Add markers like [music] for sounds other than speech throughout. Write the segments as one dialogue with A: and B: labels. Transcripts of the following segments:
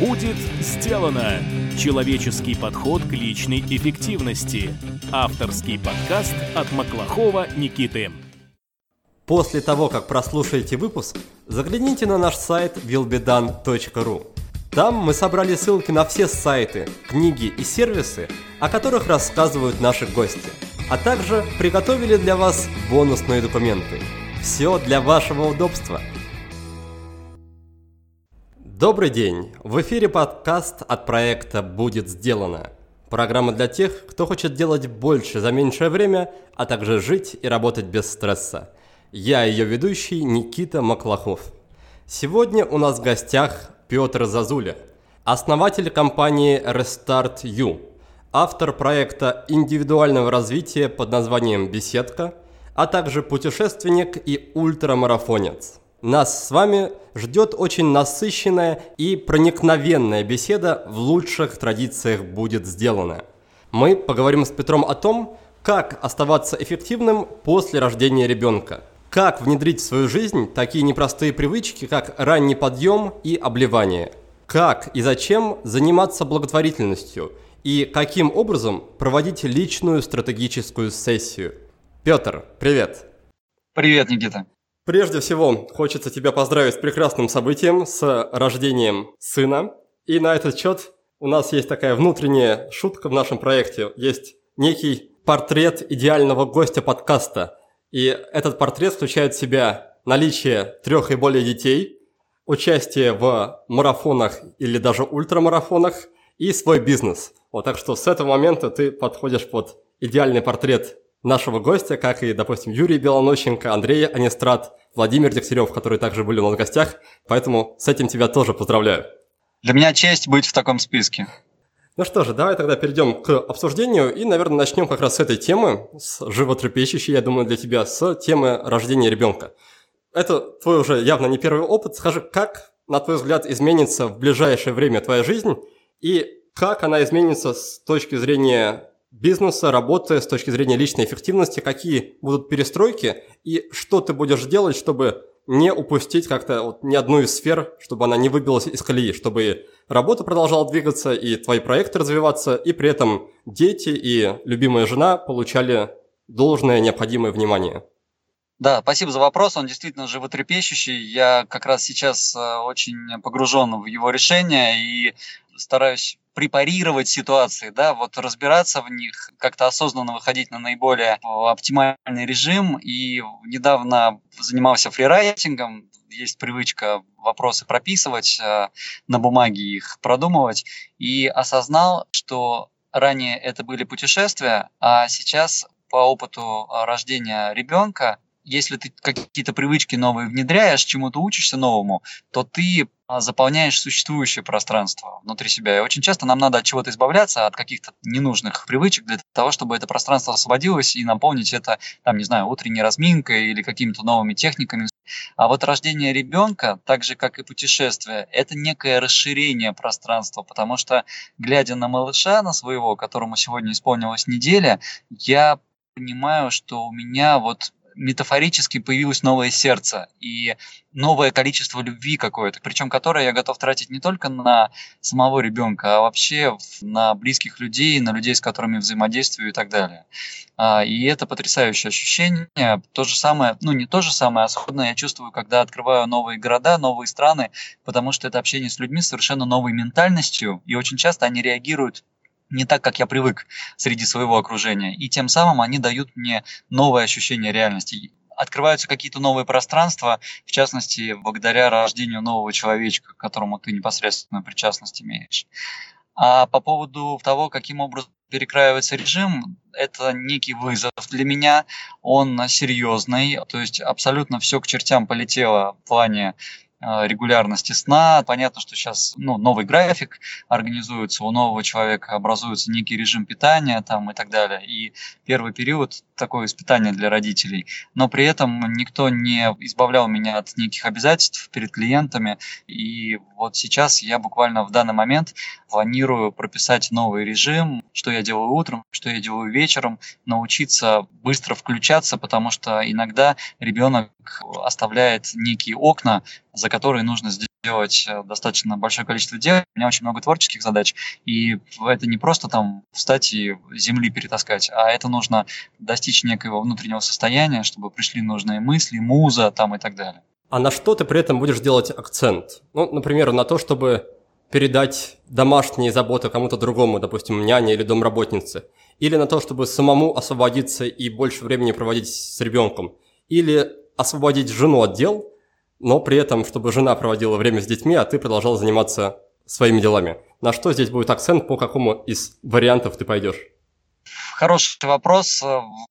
A: Будет сделано! Человеческий подход к личной эффективности. Авторский подкаст от Маклахова Никиты.
B: После того, как прослушаете выпуск, загляните на наш сайт willbedone.ru. Там мы собрали ссылки на все сайты, книги и сервисы, о которых рассказывают наши гости, а также приготовили для вас бонусные документы. Все для вашего удобства – Добрый день! В эфире подкаст от проекта «Будет сделано». Программа для тех, кто хочет делать больше за меньшее время, а также жить и работать без стресса. Я ее ведущий Никита Маклахов. Сегодня у нас в гостях Петр Зазуля, основатель компании Restart You, автор проекта индивидуального развития под названием «Беседка», а также путешественник и ультрамарафонец – нас с вами ждет очень насыщенная и проникновенная беседа в лучших традициях будет сделана. Мы поговорим с Петром о том, как оставаться эффективным после рождения ребенка, как внедрить в свою жизнь такие непростые привычки, как ранний подъем и обливание, как и зачем заниматься благотворительностью и каким образом проводить личную стратегическую сессию. Петр, привет!
C: Привет, Никита!
B: Прежде всего, хочется тебя поздравить с прекрасным событием, с рождением сына. И на этот счет у нас есть такая внутренняя шутка в нашем проекте. Есть некий портрет идеального гостя подкаста. И этот портрет включает в себя наличие трех и более детей, участие в марафонах или даже ультрамарафонах и свой бизнес. Вот так что с этого момента ты подходишь под идеальный портрет нашего гостя, как и, допустим, Юрий Белонощенко, Андрей Анистрат, Владимир Дегтярев, которые также были у нас в гостях. Поэтому с этим тебя тоже поздравляю.
C: Для меня честь быть в таком списке.
B: Ну что же, давай тогда перейдем к обсуждению и, наверное, начнем как раз с этой темы, с животрепещущей, я думаю, для тебя, с темы рождения ребенка. Это твой уже явно не первый опыт. Скажи, как, на твой взгляд, изменится в ближайшее время твоя жизнь и как она изменится с точки зрения бизнеса, работы, с точки зрения личной эффективности, какие будут перестройки и что ты будешь делать, чтобы не упустить как-то вот ни одну из сфер, чтобы она не выбилась из колеи, чтобы работа продолжала двигаться, и твои проекты развиваться, и при этом дети и любимая жена получали должное необходимое внимание.
C: Да, спасибо за вопрос. Он действительно животрепещущий. Я как раз сейчас э, очень погружен в его решение и стараюсь препарировать ситуации, да, вот разбираться в них, как-то осознанно выходить на наиболее оптимальный режим. И недавно занимался фрирайтингом, есть привычка вопросы прописывать, э, на бумаге их продумывать, и осознал, что ранее это были путешествия, а сейчас по опыту рождения ребенка если ты какие-то привычки новые внедряешь, чему-то учишься новому, то ты а, заполняешь существующее пространство внутри себя. И очень часто нам надо от чего-то избавляться, от каких-то ненужных привычек для того, чтобы это пространство освободилось и наполнить это, там, не знаю, утренней разминкой или какими-то новыми техниками. А вот рождение ребенка, так же как и путешествие, это некое расширение пространства, потому что, глядя на малыша, на своего, которому сегодня исполнилась неделя, я понимаю, что у меня вот метафорически появилось новое сердце и новое количество любви какое-то, причем которое я готов тратить не только на самого ребенка, а вообще на близких людей, на людей, с которыми взаимодействую и так далее. А, и это потрясающее ощущение. То же самое, ну не то же самое, а сходное я чувствую, когда открываю новые города, новые страны, потому что это общение с людьми совершенно новой ментальностью, и очень часто они реагируют не так, как я привык среди своего окружения. И тем самым они дают мне новое ощущение реальности. Открываются какие-то новые пространства, в частности, благодаря рождению нового человечка, к которому ты непосредственно причастность имеешь. А по поводу того, каким образом перекраивается режим, это некий вызов для меня, он серьезный, то есть абсолютно все к чертям полетело в плане регулярности сна. Понятно, что сейчас ну, новый график организуется, у нового человека образуется некий режим питания там, и так далее. И первый период такое испытание для родителей. Но при этом никто не избавлял меня от неких обязательств перед клиентами. И вот сейчас я буквально в данный момент планирую прописать новый режим, что я делаю утром, что я делаю вечером, научиться быстро включаться, потому что иногда ребенок оставляет некие окна, за которые нужно сделать делать э, достаточно большое количество дел. У меня очень много творческих задач, и это не просто там встать и земли перетаскать, а это нужно достичь некоего внутреннего состояния, чтобы пришли нужные мысли, муза там и так далее.
B: А на что ты при этом будешь делать акцент? Ну, например, на то, чтобы передать домашние заботы кому-то другому, допустим, няне или домработнице, или на то, чтобы самому освободиться и больше времени проводить с ребенком, или освободить жену от дел, но при этом, чтобы жена проводила время с детьми, а ты продолжал заниматься своими делами. На что здесь будет акцент, по какому из вариантов ты пойдешь?
C: Хороший вопрос.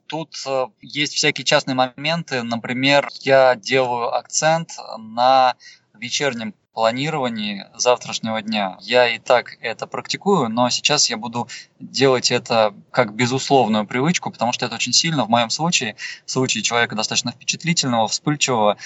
C: Тут э, есть всякие частные моменты. Например, я делаю акцент на вечернем планировании завтрашнего дня. Я и так это практикую, но сейчас я буду делать это как безусловную привычку, потому что это очень сильно в моем случае, в случае человека достаточно впечатлительного, вспыльчивого,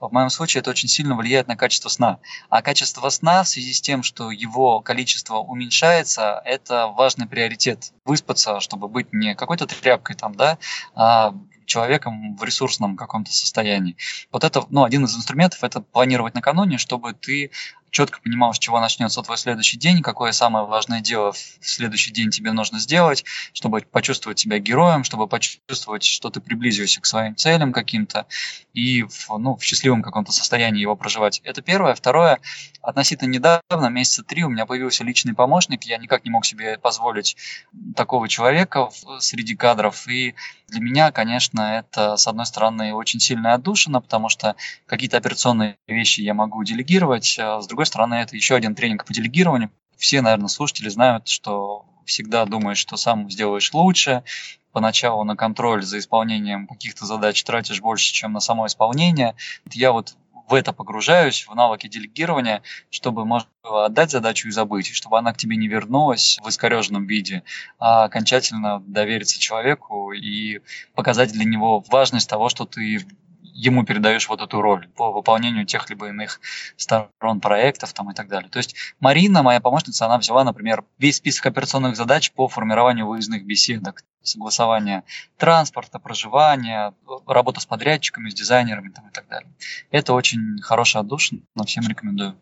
C: в моем случае это очень сильно влияет на качество сна. А качество сна в связи с тем, что его количество уменьшается, это важный приоритет. Выспаться, чтобы быть не какой-то тряпкой там, да, а человеком в ресурсном каком-то состоянии. Вот это, ну, один из инструментов – это планировать накануне, чтобы ты четко понимал, с чего начнется твой следующий день, какое самое важное дело в следующий день тебе нужно сделать, чтобы почувствовать себя героем, чтобы почувствовать, что ты приблизился к своим целям каким-то и в, ну, в счастливом каком-то состоянии его проживать. Это первое. Второе, относительно недавно, месяца три, у меня появился личный помощник, я никак не мог себе позволить такого человека среди кадров, и для меня, конечно, это, с одной стороны, очень сильная отдушина, потому что какие-то операционные вещи я могу делегировать, а с другой стороны, это еще один тренинг по делегированию. Все, наверное, слушатели знают, что всегда думаешь, что сам сделаешь лучше, поначалу на контроль за исполнением каких-то задач тратишь больше, чем на само исполнение. Я вот в это погружаюсь, в навыки делегирования, чтобы можно было отдать задачу и забыть, чтобы она к тебе не вернулась в искореженном виде, а окончательно довериться человеку и показать для него важность того, что ты ему передаешь вот эту роль по выполнению тех либо иных сторон проектов там и так далее. То есть Марина, моя помощница, она взяла, например, весь список операционных задач по формированию выездных беседок, согласование транспорта, проживания, работа с подрядчиками, с дизайнерами там и так далее. Это очень хорошая отдушина, всем рекомендую.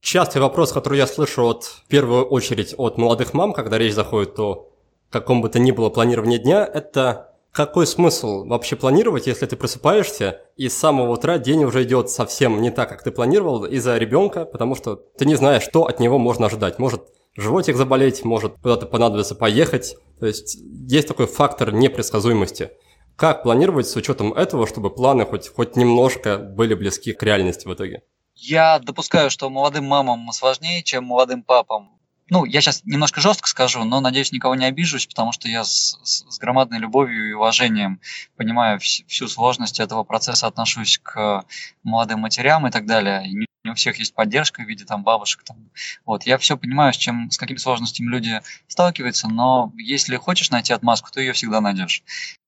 B: Частый вопрос, который я слышу от, в первую очередь от молодых мам, когда речь заходит о каком бы то ни было планировании дня, это какой смысл вообще планировать, если ты просыпаешься, и с самого утра день уже идет совсем не так, как ты планировал из-за ребенка, потому что ты не знаешь, что от него можно ожидать. Может животик заболеть, может куда-то понадобится поехать. То есть есть такой фактор непредсказуемости. Как планировать с учетом этого, чтобы планы хоть, хоть немножко были близки к реальности в итоге?
C: Я допускаю, что молодым мамам сложнее, чем молодым папам ну, я сейчас немножко жестко скажу, но надеюсь, никого не обижусь, потому что я с, с, с громадной любовью и уважением понимаю вс- всю сложность этого процесса, отношусь к молодым матерям и так далее. И не, не у всех есть поддержка в виде там бабушек. Там. Вот, я все понимаю, с, чем, с какими сложностями люди сталкиваются, но если хочешь найти отмазку, то ее всегда найдешь.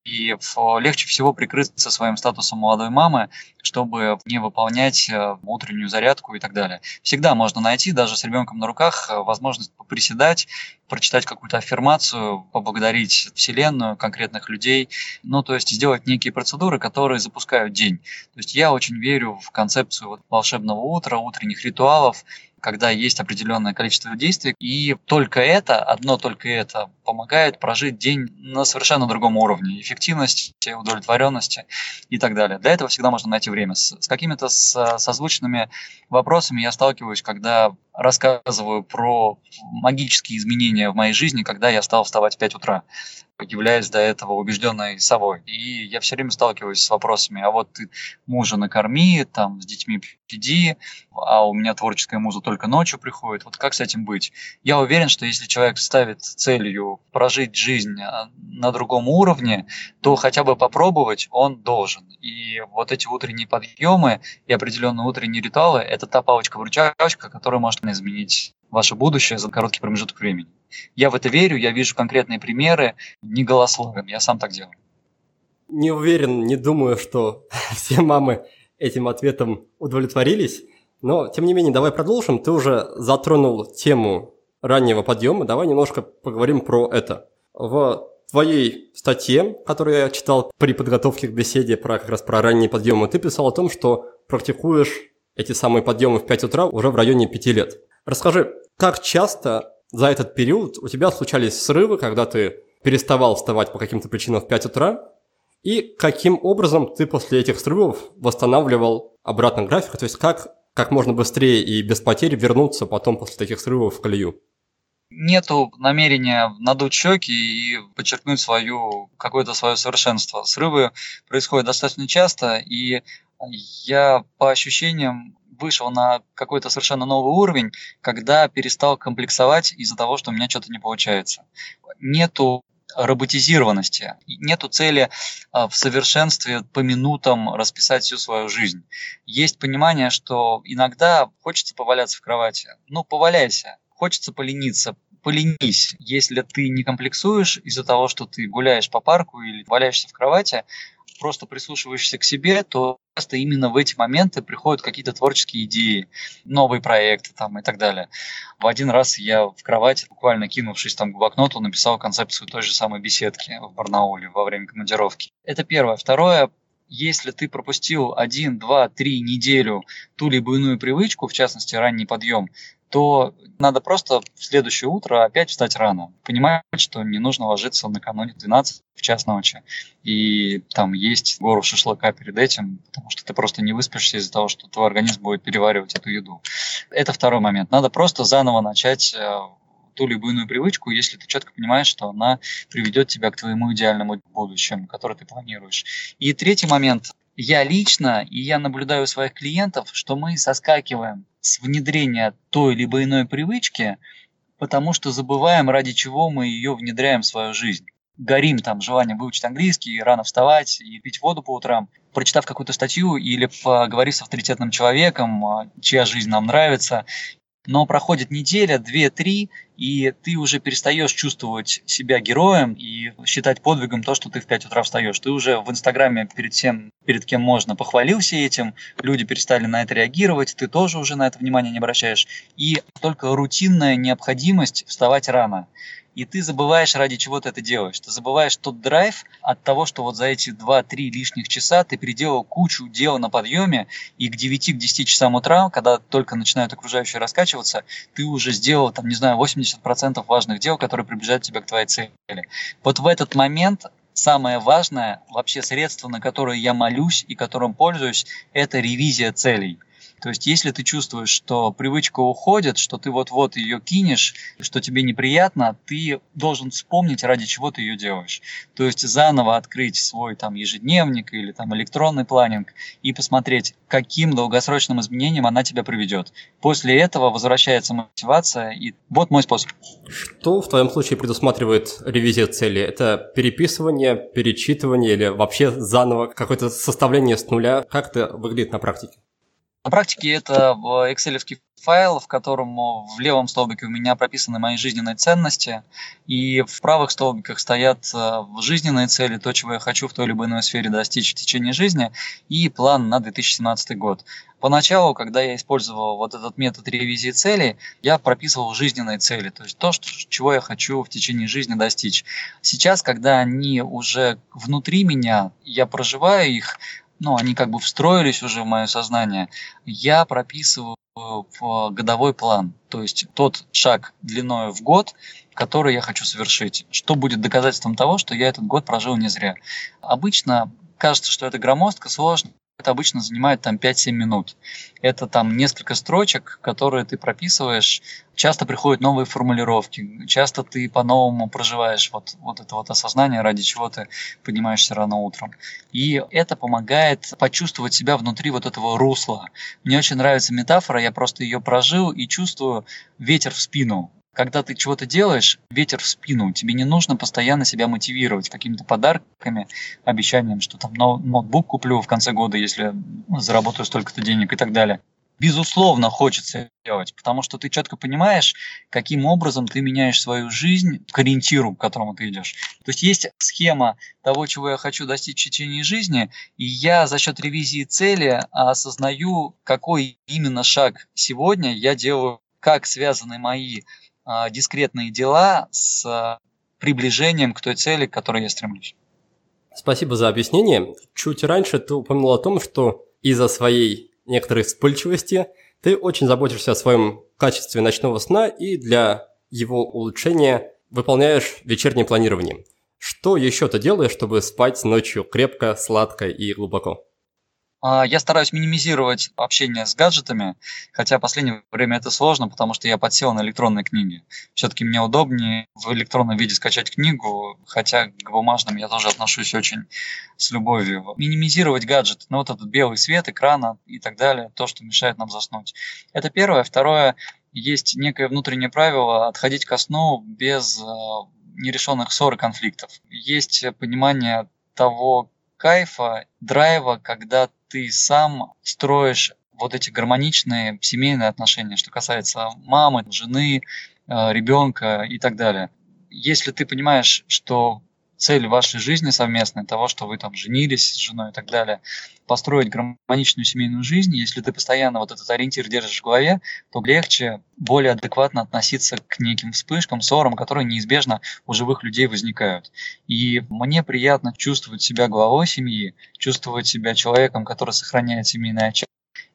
C: И легче всего прикрыться своим статусом молодой мамы, чтобы не выполнять э, утреннюю зарядку и так далее. Всегда можно найти, даже с ребенком на руках, э, возможность поприседать, прочитать какую-то аффирмацию, поблагодарить Вселенную, конкретных людей, ну, то есть сделать некие процедуры, которые запускают день. То есть я очень верю в концепцию вот волшебного утра, утренних ритуалов, когда есть определенное количество действий, и только это, одно только это помогает прожить день на совершенно другом уровне эффективности, удовлетворенности и так далее. Для этого всегда можно найти время. С, с какими-то созвучными вопросами я сталкиваюсь, когда рассказываю про магические изменения в моей жизни, когда я стал вставать в 5 утра являясь до этого убежденной совой. И я все время сталкиваюсь с вопросами, а вот ты мужа накорми, там, с детьми иди, а у меня творческая муза только ночью приходит. Вот как с этим быть? Я уверен, что если человек ставит целью прожить жизнь а, на другом уровне, то хотя бы попробовать он должен. И вот эти утренние подъемы и определенные утренние ритуалы – это та палочка-выручалочка, которая может изменить ваше будущее за короткий промежуток времени. Я в это верю, я вижу конкретные примеры, не голословим, я сам так делаю.
B: Не уверен, не думаю, что [laughs] все мамы этим ответом удовлетворились, но тем не менее давай продолжим. Ты уже затронул тему раннего подъема, давай немножко поговорим про это. В твоей статье, которую я читал при подготовке к беседе про как раз про ранние подъемы, ты писал о том, что практикуешь эти самые подъемы в 5 утра уже в районе 5 лет. Расскажи, как часто за этот период у тебя случались срывы, когда ты переставал вставать по каким-то причинам в 5 утра, и каким образом ты после этих срывов восстанавливал обратно график, то есть как как можно быстрее и без потерь вернуться потом после таких срывов в колею?
C: Нету намерения надуть щеки и подчеркнуть свою какое-то свое совершенство. Срывы происходят достаточно часто, и я по ощущениям вышел на какой-то совершенно новый уровень, когда перестал комплексовать из-за того, что у меня что-то не получается. Нету роботизированности. Нету цели а, в совершенстве по минутам расписать всю свою жизнь. Есть понимание, что иногда хочется поваляться в кровати. Ну, поваляйся. Хочется полениться, поленись. Если ты не комплексуешь из-за того, что ты гуляешь по парку или валяешься в кровати, просто прислушиваешься к себе, то часто именно в эти моменты приходят какие-то творческие идеи, новые проекты там и так далее. В один раз я в кровати, буквально кинувшись там к блокноту, написал концепцию той же самой беседки в Барнауле во время командировки. Это первое. Второе, если ты пропустил один, два, три неделю ту либо иную привычку, в частности ранний подъем, то надо просто в следующее утро опять встать рано. Понимать, что не нужно ложиться накануне 12 в час ночи. И там есть гору шашлыка перед этим, потому что ты просто не выспишься из-за того, что твой организм будет переваривать эту еду. Это второй момент. Надо просто заново начать э, ту либо иную привычку, если ты четко понимаешь, что она приведет тебя к твоему идеальному будущему, который ты планируешь. И третий момент. Я лично, и я наблюдаю у своих клиентов, что мы соскакиваем с внедрения той либо иной привычки, потому что забываем, ради чего мы ее внедряем в свою жизнь. Горим там желанием выучить английский, рано вставать и пить воду по утрам. Прочитав какую-то статью или поговорив с авторитетным человеком, а, чья жизнь нам нравится, но проходит неделя, две, три, и ты уже перестаешь чувствовать себя героем и считать подвигом то, что ты в 5 утра встаешь. Ты уже в Инстаграме перед всем, перед кем можно, похвалился этим, люди перестали на это реагировать, ты тоже уже на это внимание не обращаешь. И только рутинная необходимость вставать рано и ты забываешь, ради чего ты это делаешь. Ты забываешь тот драйв от того, что вот за эти 2-3 лишних часа ты переделал кучу дел на подъеме, и к 9-10 часам утра, когда только начинают окружающие раскачиваться, ты уже сделал, там, не знаю, 80% важных дел, которые приближают тебя к твоей цели. Вот в этот момент самое важное, вообще средство, на которое я молюсь и которым пользуюсь, это ревизия целей – то есть, если ты чувствуешь, что привычка уходит, что ты вот-вот ее кинешь, что тебе неприятно, ты должен вспомнить, ради чего ты ее делаешь. То есть, заново открыть свой там ежедневник или там электронный планинг и посмотреть, каким долгосрочным изменениям она тебя приведет. После этого возвращается мотивация, и вот мой способ.
B: Что в твоем случае предусматривает ревизия цели? Это переписывание, перечитывание или вообще заново какое-то составление с нуля? Как это выглядит на практике?
C: На практике это Excel файл, в котором в левом столбике у меня прописаны мои жизненные ценности, и в правых столбиках стоят э, жизненные цели, то, чего я хочу в той или иной сфере достичь в течение жизни, и план на 2017 год. Поначалу, когда я использовал вот этот метод ревизии целей, я прописывал жизненные цели, то есть то, что, чего я хочу в течение жизни достичь. Сейчас, когда они уже внутри меня, я проживаю их, ну, они как бы встроились уже в мое сознание, я прописываю в годовой план, то есть тот шаг длиной в год, который я хочу совершить, что будет доказательством того, что я этот год прожил не зря. Обычно кажется, что это громоздко, сложно, это обычно занимает там 5-7 минут. Это там несколько строчек, которые ты прописываешь. Часто приходят новые формулировки, часто ты по-новому проживаешь вот, вот это вот осознание, ради чего ты поднимаешься рано утром. И это помогает почувствовать себя внутри вот этого русла. Мне очень нравится метафора, я просто ее прожил и чувствую ветер в спину когда ты чего-то делаешь, ветер в спину. Тебе не нужно постоянно себя мотивировать какими-то подарками, обещанием, что там ноутбук куплю в конце года, если заработаю столько-то денег и так далее. Безусловно, хочется делать, потому что ты четко понимаешь, каким образом ты меняешь свою жизнь к ориентиру, к которому ты идешь. То есть есть схема того, чего я хочу достичь в течение жизни, и я за счет ревизии цели осознаю, какой именно шаг сегодня я делаю, как связаны мои дискретные дела с а, приближением к той цели, к которой я стремлюсь.
B: Спасибо за объяснение. Чуть раньше ты упомянул о том, что из-за своей некоторой вспыльчивости, ты очень заботишься о своем качестве ночного сна и для его улучшения выполняешь вечернее планирование. Что еще ты делаешь, чтобы спать ночью крепко, сладко и глубоко?
C: А, я стараюсь минимизировать общение с гаджетами, хотя в последнее время это сложно, потому что я подсел на электронные книги. Все-таки мне удобнее в электронном виде скачать книгу, хотя к бумажным я тоже отношусь очень с любовью. Минимизировать гаджеты, ну вот этот белый свет экрана и так далее, то, что мешает нам заснуть. Это первое. Второе, есть некое внутреннее правило отходить ко сну без а, нерешенных ссор и конфликтов. Есть понимание того кайфа, драйва, когда ты сам строишь вот эти гармоничные семейные отношения, что касается мамы, жены, э, ребенка и так далее. Если ты понимаешь, что цель вашей жизни совместной, того, что вы там женились с женой и так далее, построить гармоничную семейную жизнь, если ты постоянно вот этот ориентир держишь в голове, то легче более адекватно относиться к неким вспышкам, ссорам, которые неизбежно у живых людей возникают. И мне приятно чувствовать себя главой семьи, чувствовать себя человеком, который сохраняет семейный очаг,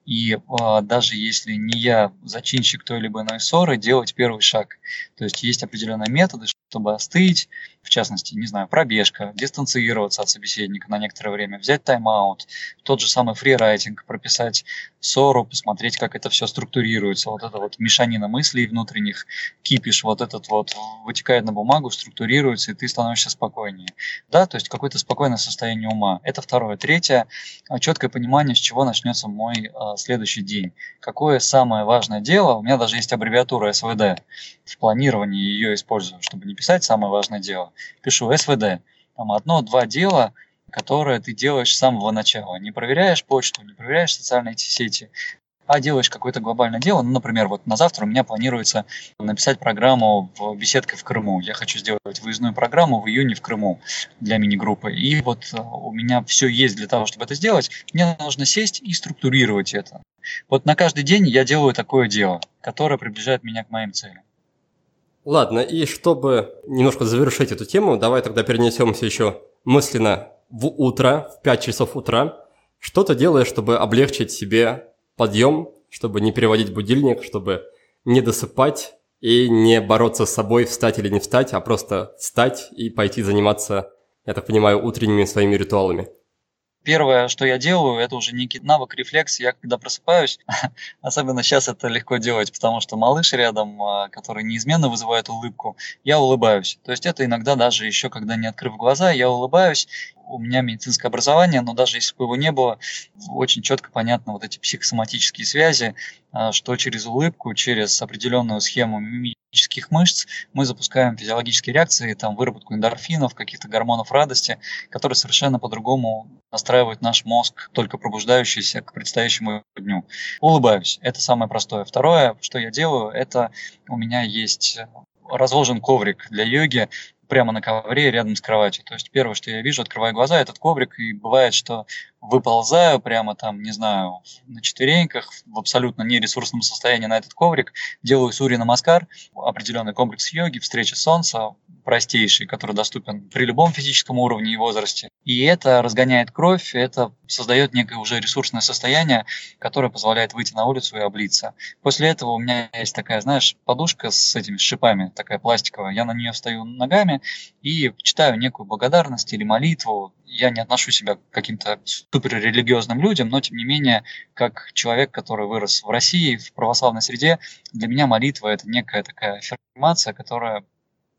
C: и э, даже если не я зачинщик той или иной ссоры, делать первый шаг. То есть есть определенные методы, чтобы остыть, в частности, не знаю, пробежка, дистанцироваться от собеседника на некоторое время, взять тайм-аут, тот же самый фрирайтинг, прописать ссору, посмотреть, как это все структурируется, вот это вот мешанина мыслей внутренних, кипиш вот этот вот вытекает на бумагу, структурируется, и ты становишься спокойнее. Да, то есть какое-то спокойное состояние ума. Это второе. Третье, четкое понимание, с чего начнется мой а, следующий день. Какое самое важное дело, у меня даже есть аббревиатура СВД, в планировании ее использую, чтобы не писать самое важное дело, пишу СВД. Там одно-два дела, которые ты делаешь с самого начала. Не проверяешь почту, не проверяешь социальные сети, а делаешь какое-то глобальное дело. Ну, например, вот на завтра у меня планируется написать программу в беседке в Крыму. Я хочу сделать выездную программу в июне в Крыму для мини-группы. И вот э, у меня все есть для того, чтобы это сделать. Мне нужно сесть и структурировать это. Вот на каждый день я делаю такое дело, которое приближает меня к моим целям.
B: Ладно, и чтобы немножко завершить эту тему, давай тогда перенесемся еще мысленно в утро, в 5 часов утра. Что ты делаешь, чтобы облегчить себе подъем, чтобы не переводить будильник, чтобы не досыпать и не бороться с собой, встать или не встать, а просто встать и пойти заниматься, я так понимаю, утренними своими ритуалами?
C: Первое, что я делаю, это уже некий навык, рефлекс. Я когда просыпаюсь, [laughs] особенно сейчас это легко делать, потому что малыш рядом, а, который неизменно вызывает улыбку, я улыбаюсь. То есть это иногда даже еще, когда не открыв глаза, я улыбаюсь, у меня медицинское образование, но даже если бы его не было, очень четко понятно вот эти психосоматические связи, а, что через улыбку, через определенную схему мимических мышц мы запускаем физиологические реакции, там выработку эндорфинов, каких-то гормонов радости, которые совершенно по-другому настраивают наш мозг, только пробуждающийся к предстоящему дню. Улыбаюсь. Это самое простое. Второе, что я делаю, это у меня есть разложен коврик для йоги, прямо на ковре рядом с кроватью. То есть первое, что я вижу, открываю глаза, этот коврик, и бывает, что выползаю прямо там, не знаю, на четвереньках, в абсолютно нересурсном состоянии на этот коврик, делаю сури намаскар, определенный комплекс йоги, встреча солнца, простейший, который доступен при любом физическом уровне и возрасте. И это разгоняет кровь, это создает некое уже ресурсное состояние, которое позволяет выйти на улицу и облиться. После этого у меня есть такая, знаешь, подушка с этими шипами, такая пластиковая. Я на нее встаю ногами и читаю некую благодарность или молитву. Я не отношу себя к каким-то суперрелигиозным людям, но тем не менее, как человек, который вырос в России, в православной среде, для меня молитва это некая такая аффирмация, которая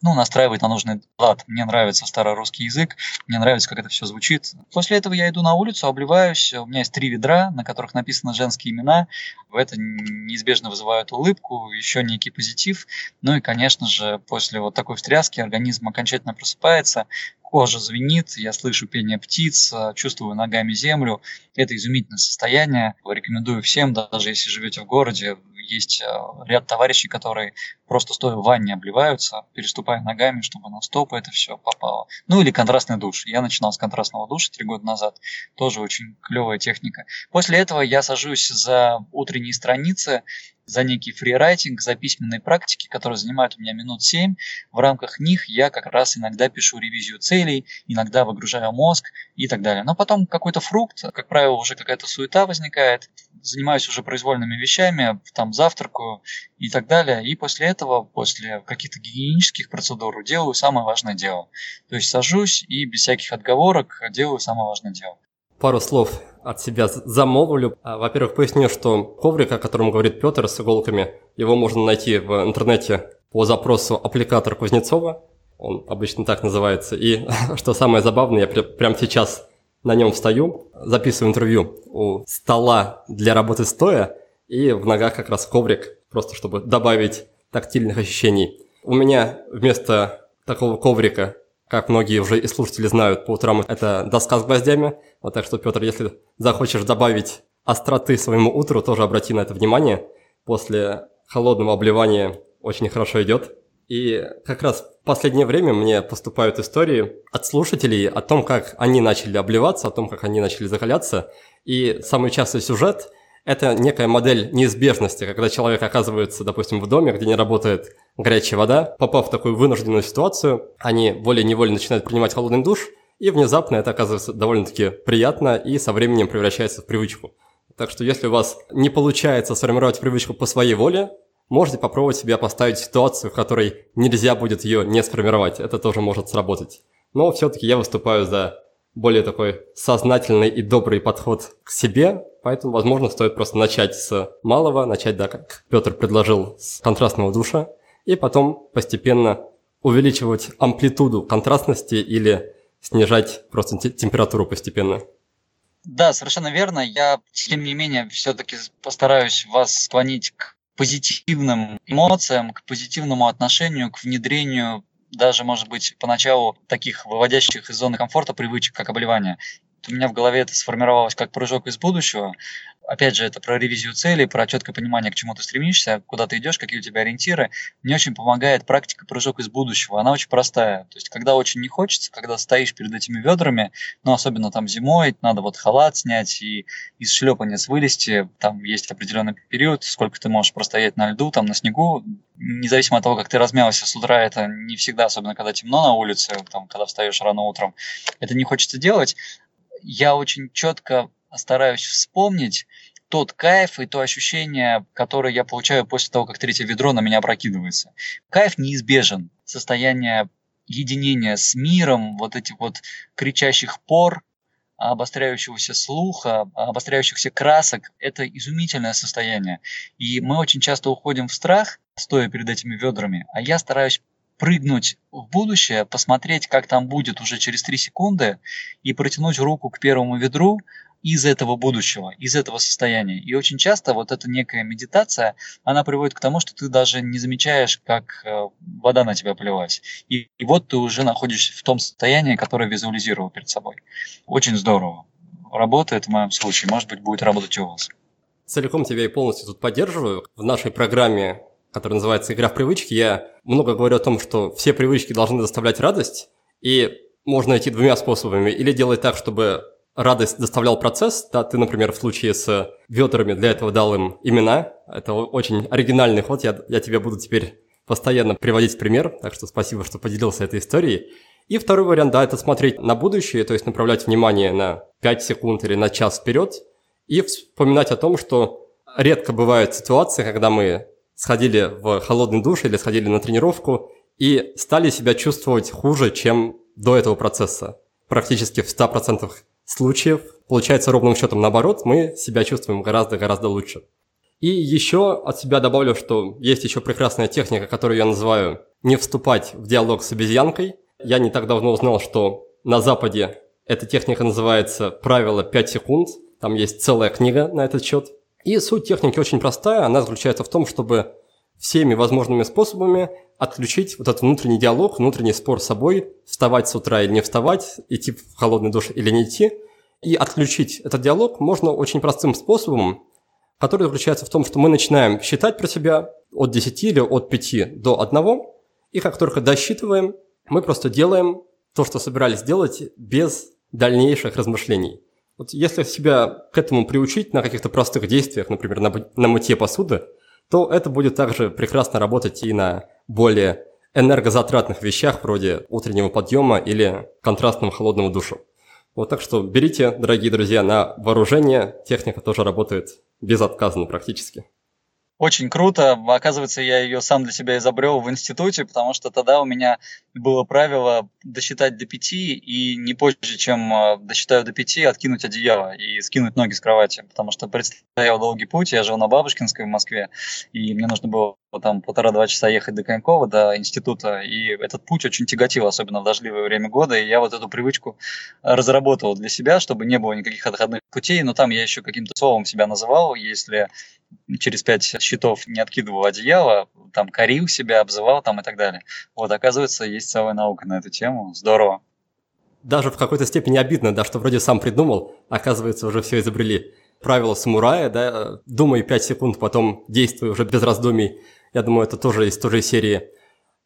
C: ну, настраивать на нужный лад. Мне нравится старорусский язык, мне нравится, как это все звучит. После этого я иду на улицу, обливаюсь, у меня есть три ведра, на которых написаны женские имена. Это неизбежно вызывает улыбку, еще некий позитив. Ну и, конечно же, после вот такой встряски организм окончательно просыпается, кожа звенит, я слышу пение птиц, чувствую ногами землю. Это изумительное состояние. Рекомендую всем, даже если живете в городе, есть э, ряд товарищей, которые просто стоя в ванне обливаются, переступая ногами, чтобы на стопы это все попало. Ну или контрастный душ. Я начинал с контрастного душа три года назад. Тоже очень клевая техника. После этого я сажусь за утренние страницы за некий фрирайтинг, за письменные практики, которые занимают у меня минут 7. В рамках них я как раз иногда пишу ревизию целей, иногда выгружаю мозг и так далее. Но потом какой-то фрукт, как правило, уже какая-то суета возникает, занимаюсь уже произвольными вещами, там завтракаю и так далее. И после этого, после каких-то гигиенических процедур, делаю самое важное дело. То есть сажусь и без всяких отговорок делаю самое важное дело.
B: Пару слов от себя замолвлю. А, во-первых, поясню, что коврик, о котором говорит Петр с иголками, его можно найти в интернете по запросу аппликатор Кузнецова. Он обычно так называется. И [laughs] что самое забавное, я прямо сейчас на нем встаю, записываю интервью у стола для работы стоя, и в ногах как раз коврик, просто чтобы добавить тактильных ощущений. У меня вместо такого коврика как многие уже и слушатели знают, по утрам это доска с гвоздями. Вот так что, Петр, если захочешь добавить остроты своему утру, тоже обрати на это внимание. После холодного обливания очень хорошо идет. И как раз в последнее время мне поступают истории от слушателей о том, как они начали обливаться, о том, как они начали закаляться. И самый частый сюжет это некая модель неизбежности, когда человек оказывается, допустим, в доме, где не работает горячая вода, попав в такую вынужденную ситуацию, они волей-неволей начинают принимать холодный душ, и внезапно это оказывается довольно-таки приятно и со временем превращается в привычку. Так что если у вас не получается сформировать привычку по своей воле, можете попробовать себя поставить в ситуацию, в которой нельзя будет ее не сформировать. Это тоже может сработать. Но все-таки я выступаю за более такой сознательный и добрый подход к себе, поэтому, возможно, стоит просто начать с малого, начать, да, как Петр предложил, с контрастного душа, и потом постепенно увеличивать амплитуду контрастности или снижать просто температуру постепенно.
C: Да, совершенно верно. Я, тем не менее, все-таки постараюсь вас склонить к позитивным эмоциям, к позитивному отношению, к внедрению даже, может быть, поначалу таких выводящих из зоны комфорта привычек, как обливание. У меня в голове это сформировалось как прыжок из будущего, опять же, это про ревизию целей, про четкое понимание, к чему ты стремишься, куда ты идешь, какие у тебя ориентиры. Мне очень помогает практика прыжок из будущего. Она очень простая. То есть, когда очень не хочется, когда стоишь перед этими ведрами, ну, особенно там зимой, надо вот халат снять и из шлепанец вылезти, там есть определенный период, сколько ты можешь простоять на льду, там на снегу, независимо от того, как ты размялся с утра, это не всегда, особенно когда темно на улице, там, когда встаешь рано утром, это не хочется делать. Я очень четко стараюсь вспомнить тот кайф и то ощущение, которое я получаю после того, как третье ведро на меня опрокидывается. Кайф неизбежен. Состояние единения с миром, вот этих вот кричащих пор, обостряющегося слуха, обостряющихся красок, это изумительное состояние. И мы очень часто уходим в страх, стоя перед этими ведрами, а я стараюсь прыгнуть в будущее, посмотреть, как там будет уже через 3 секунды, и протянуть руку к первому ведру, из этого будущего, из этого состояния. И очень часто вот эта некая медитация, она приводит к тому, что ты даже не замечаешь, как э, вода на тебя плевалась. И, и вот ты уже находишься в том состоянии, которое визуализировал перед собой. Очень здорово. Работает в моем случае, может быть, будет работать у вас.
B: Целиком тебя и полностью тут поддерживаю. В нашей программе, которая называется «Игра в привычки», я много говорю о том, что все привычки должны доставлять радость, и можно идти двумя способами. Или делать так, чтобы радость доставлял процесс. Да, ты, например, в случае с ведрами для этого дал им имена. Это очень оригинальный ход. Я, я тебе буду теперь постоянно приводить пример. Так что спасибо, что поделился этой историей. И второй вариант, да, это смотреть на будущее, то есть направлять внимание на 5 секунд или на час вперед и вспоминать о том, что редко бывают ситуации, когда мы сходили в холодный душ или сходили на тренировку и стали себя чувствовать хуже, чем до этого процесса. Практически в 100% случаев получается ровным счетом наоборот, мы себя чувствуем гораздо-гораздо лучше. И еще от себя добавлю, что есть еще прекрасная техника, которую я называю «не вступать в диалог с обезьянкой». Я не так давно узнал, что на Западе эта техника называется «правило 5 секунд». Там есть целая книга на этот счет. И суть техники очень простая. Она заключается в том, чтобы всеми возможными способами отключить вот этот внутренний диалог, внутренний спор с собой, вставать с утра или не вставать, идти в холодный душ или не идти. И отключить этот диалог можно очень простым способом, который заключается в том, что мы начинаем считать про себя от 10 или от 5 до 1, и как только досчитываем, мы просто делаем то, что собирались делать, без дальнейших размышлений. Вот если себя к этому приучить на каких-то простых действиях, например, на, на мытье посуды, то это будет также прекрасно работать и на более энергозатратных вещах вроде утреннего подъема или контрастного холодного душа. Вот так что берите, дорогие друзья, на вооружение. Техника тоже работает безотказно практически.
C: Очень круто. Оказывается, я ее сам для себя изобрел в институте, потому что тогда у меня было правило досчитать до пяти и не позже, чем э, досчитаю до пяти, откинуть одеяло и скинуть ноги с кровати. Потому что предстоял долгий путь, я жил на Бабушкинской в Москве, и мне нужно было там полтора-два часа ехать до Конькова, до института, и этот путь очень тяготил, особенно в дождливое время года, и я вот эту привычку разработал для себя, чтобы не было никаких отходных путей, но там я еще каким-то словом себя называл, если через пять счетов не откидывал одеяло, там корил себя, обзывал там и так далее. Вот, оказывается, есть целая наука на эту тему. Здорово.
B: Даже в какой-то степени обидно, да, что вроде сам придумал, оказывается, уже все изобрели. Правило самурая, да, думай 5 секунд, потом действуй уже без раздумий. Я думаю, это тоже из той же серии.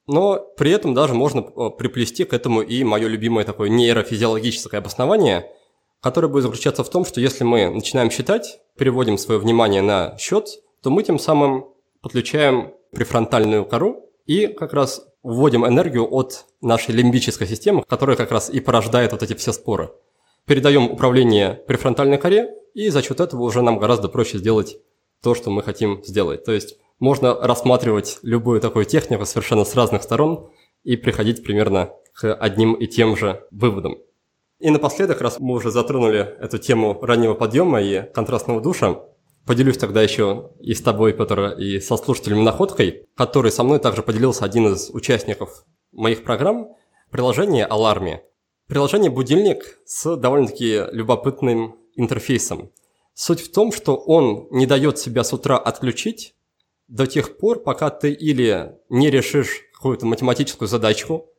B: Но при этом даже можно э, приплести к этому и мое любимое такое нейрофизиологическое обоснование – которая будет заключаться в том, что если мы начинаем считать, переводим свое внимание на счет, то мы тем самым подключаем префронтальную кору и как раз вводим энергию от нашей лимбической системы, которая как раз и порождает вот эти все споры. Передаем управление префронтальной коре, и за счет этого уже нам гораздо проще сделать то, что мы хотим сделать. То есть можно рассматривать любую такую технику совершенно с разных сторон и приходить примерно к одним и тем же выводам. И напоследок, раз мы уже затронули эту тему раннего подъема и контрастного душа, поделюсь тогда еще и с тобой, Петр, и со слушателями находкой, который со мной также поделился один из участников моих программ, приложение Alarme. Приложение «Будильник» с довольно-таки любопытным интерфейсом. Суть в том, что он не дает себя с утра отключить до тех пор, пока ты или не решишь какую-то математическую задачку,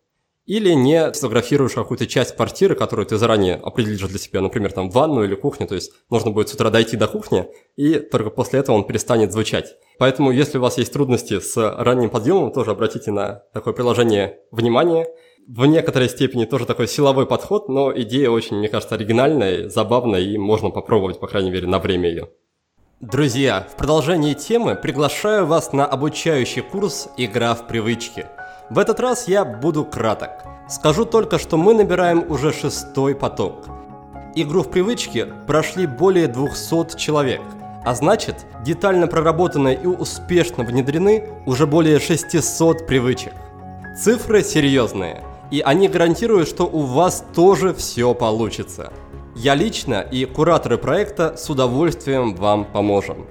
B: или не фотографируешь какую-то часть квартиры, которую ты заранее определишь для себя, например, там ванну или кухню, то есть нужно будет с утра дойти до кухни, и только после этого он перестанет звучать. Поэтому, если у вас есть трудности с ранним подъемом, тоже обратите на такое приложение внимание. В некоторой степени тоже такой силовой подход, но идея очень, мне кажется, оригинальная, забавная, и можно попробовать, по крайней мере, на время ее. Друзья, в продолжении темы приглашаю вас на обучающий курс «Игра в привычки». В этот раз я буду краток. Скажу только, что мы набираем уже шестой поток. Игру в привычке прошли более 200 человек, а значит, детально проработаны и успешно внедрены уже более 600 привычек. Цифры серьезные, и они гарантируют, что у вас тоже все получится. Я лично и кураторы проекта с удовольствием вам поможем.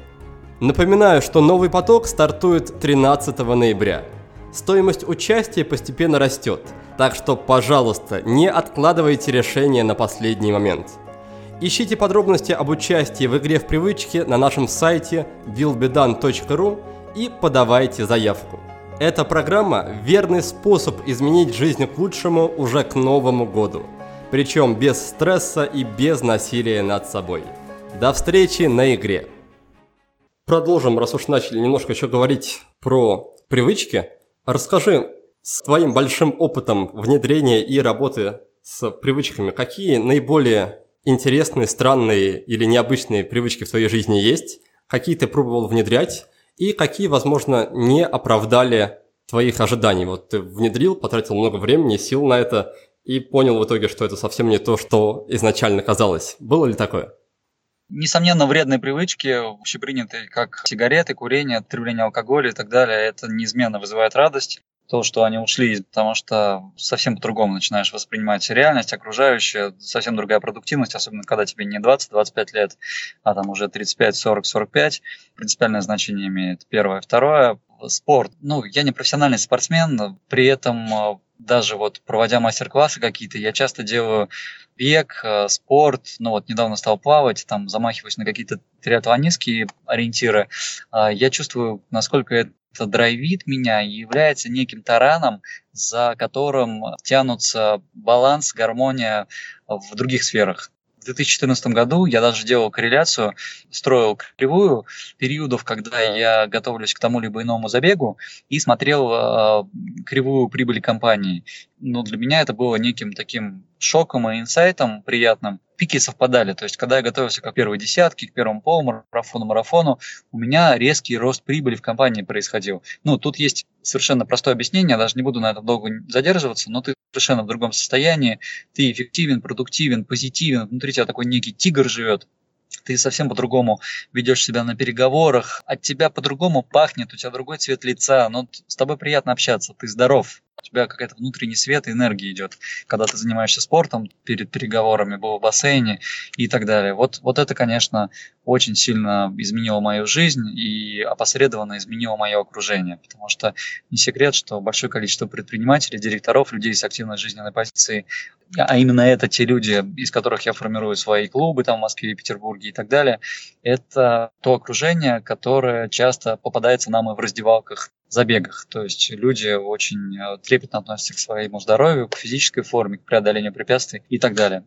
B: Напоминаю, что новый поток стартует 13 ноября – Стоимость участия постепенно растет, так что, пожалуйста, не откладывайте решение на последний момент. Ищите подробности об участии в игре в привычке на нашем сайте willbedone.ru и подавайте заявку. Эта программа – верный способ изменить жизнь к лучшему уже к Новому году. Причем без стресса и без насилия над собой. До встречи на игре. Продолжим, раз уж начали немножко еще говорить про привычки. Расскажи с твоим большим опытом внедрения и работы с привычками, какие наиболее интересные, странные или необычные привычки в твоей жизни есть, какие ты пробовал внедрять и какие, возможно, не оправдали твоих ожиданий. Вот ты внедрил, потратил много времени, сил на это и понял в итоге, что это совсем не то, что изначально казалось. Было ли такое?
C: Несомненно, вредные привычки, общепринятые, как сигареты, курение, употребление алкоголя и так далее, это неизменно вызывает радость то, что они ушли, потому что совсем по-другому начинаешь воспринимать реальность, окружающая, совсем другая продуктивность, особенно когда тебе не 20-25 лет, а там уже 35, 40, 45. Принципиальное значение имеет первое. Второе, спорт. Ну, я не профессиональный спортсмен, при этом э, даже вот проводя мастер-классы какие-то, я часто делаю бег, э, спорт, ну вот недавно стал плавать, там замахиваюсь на какие-то триатлонистские ориентиры, а, я чувствую, насколько это драйвит меня и является неким тараном, за которым тянутся баланс, гармония в других сферах. В 2014 году я даже делал корреляцию, строил кривую периодов, когда я готовлюсь к тому либо иному забегу и смотрел э, кривую прибыли компании. Ну, для меня это было неким таким шоком и инсайтом приятным. Пики совпадали, то есть когда я готовился к первой десятке, к первому полумарафону, марафону, у меня резкий рост прибыли в компании происходил. Ну, тут есть совершенно простое объяснение, я даже не буду на этом долго задерживаться, но ты совершенно в другом состоянии, ты эффективен, продуктивен, позитивен, внутри тебя такой некий тигр живет, ты совсем по-другому ведешь себя на переговорах, от тебя по-другому пахнет, у тебя другой цвет лица, но с тобой приятно общаться, ты здоров, у тебя какая-то внутренний свет и энергия идет, когда ты занимаешься спортом перед переговорами, был в бассейне и так далее. Вот, вот это, конечно, очень сильно изменило мою жизнь и опосредованно изменило мое окружение, потому что не секрет, что большое количество предпринимателей, директоров, людей с активной жизненной позицией, а именно это те люди, из которых я формирую свои клубы там в Москве, Петербурге и так далее, это то окружение, которое часто попадается нам и в раздевалках забегах. То есть люди очень э, трепетно относятся к своему здоровью, к физической форме, к преодолению препятствий и так далее.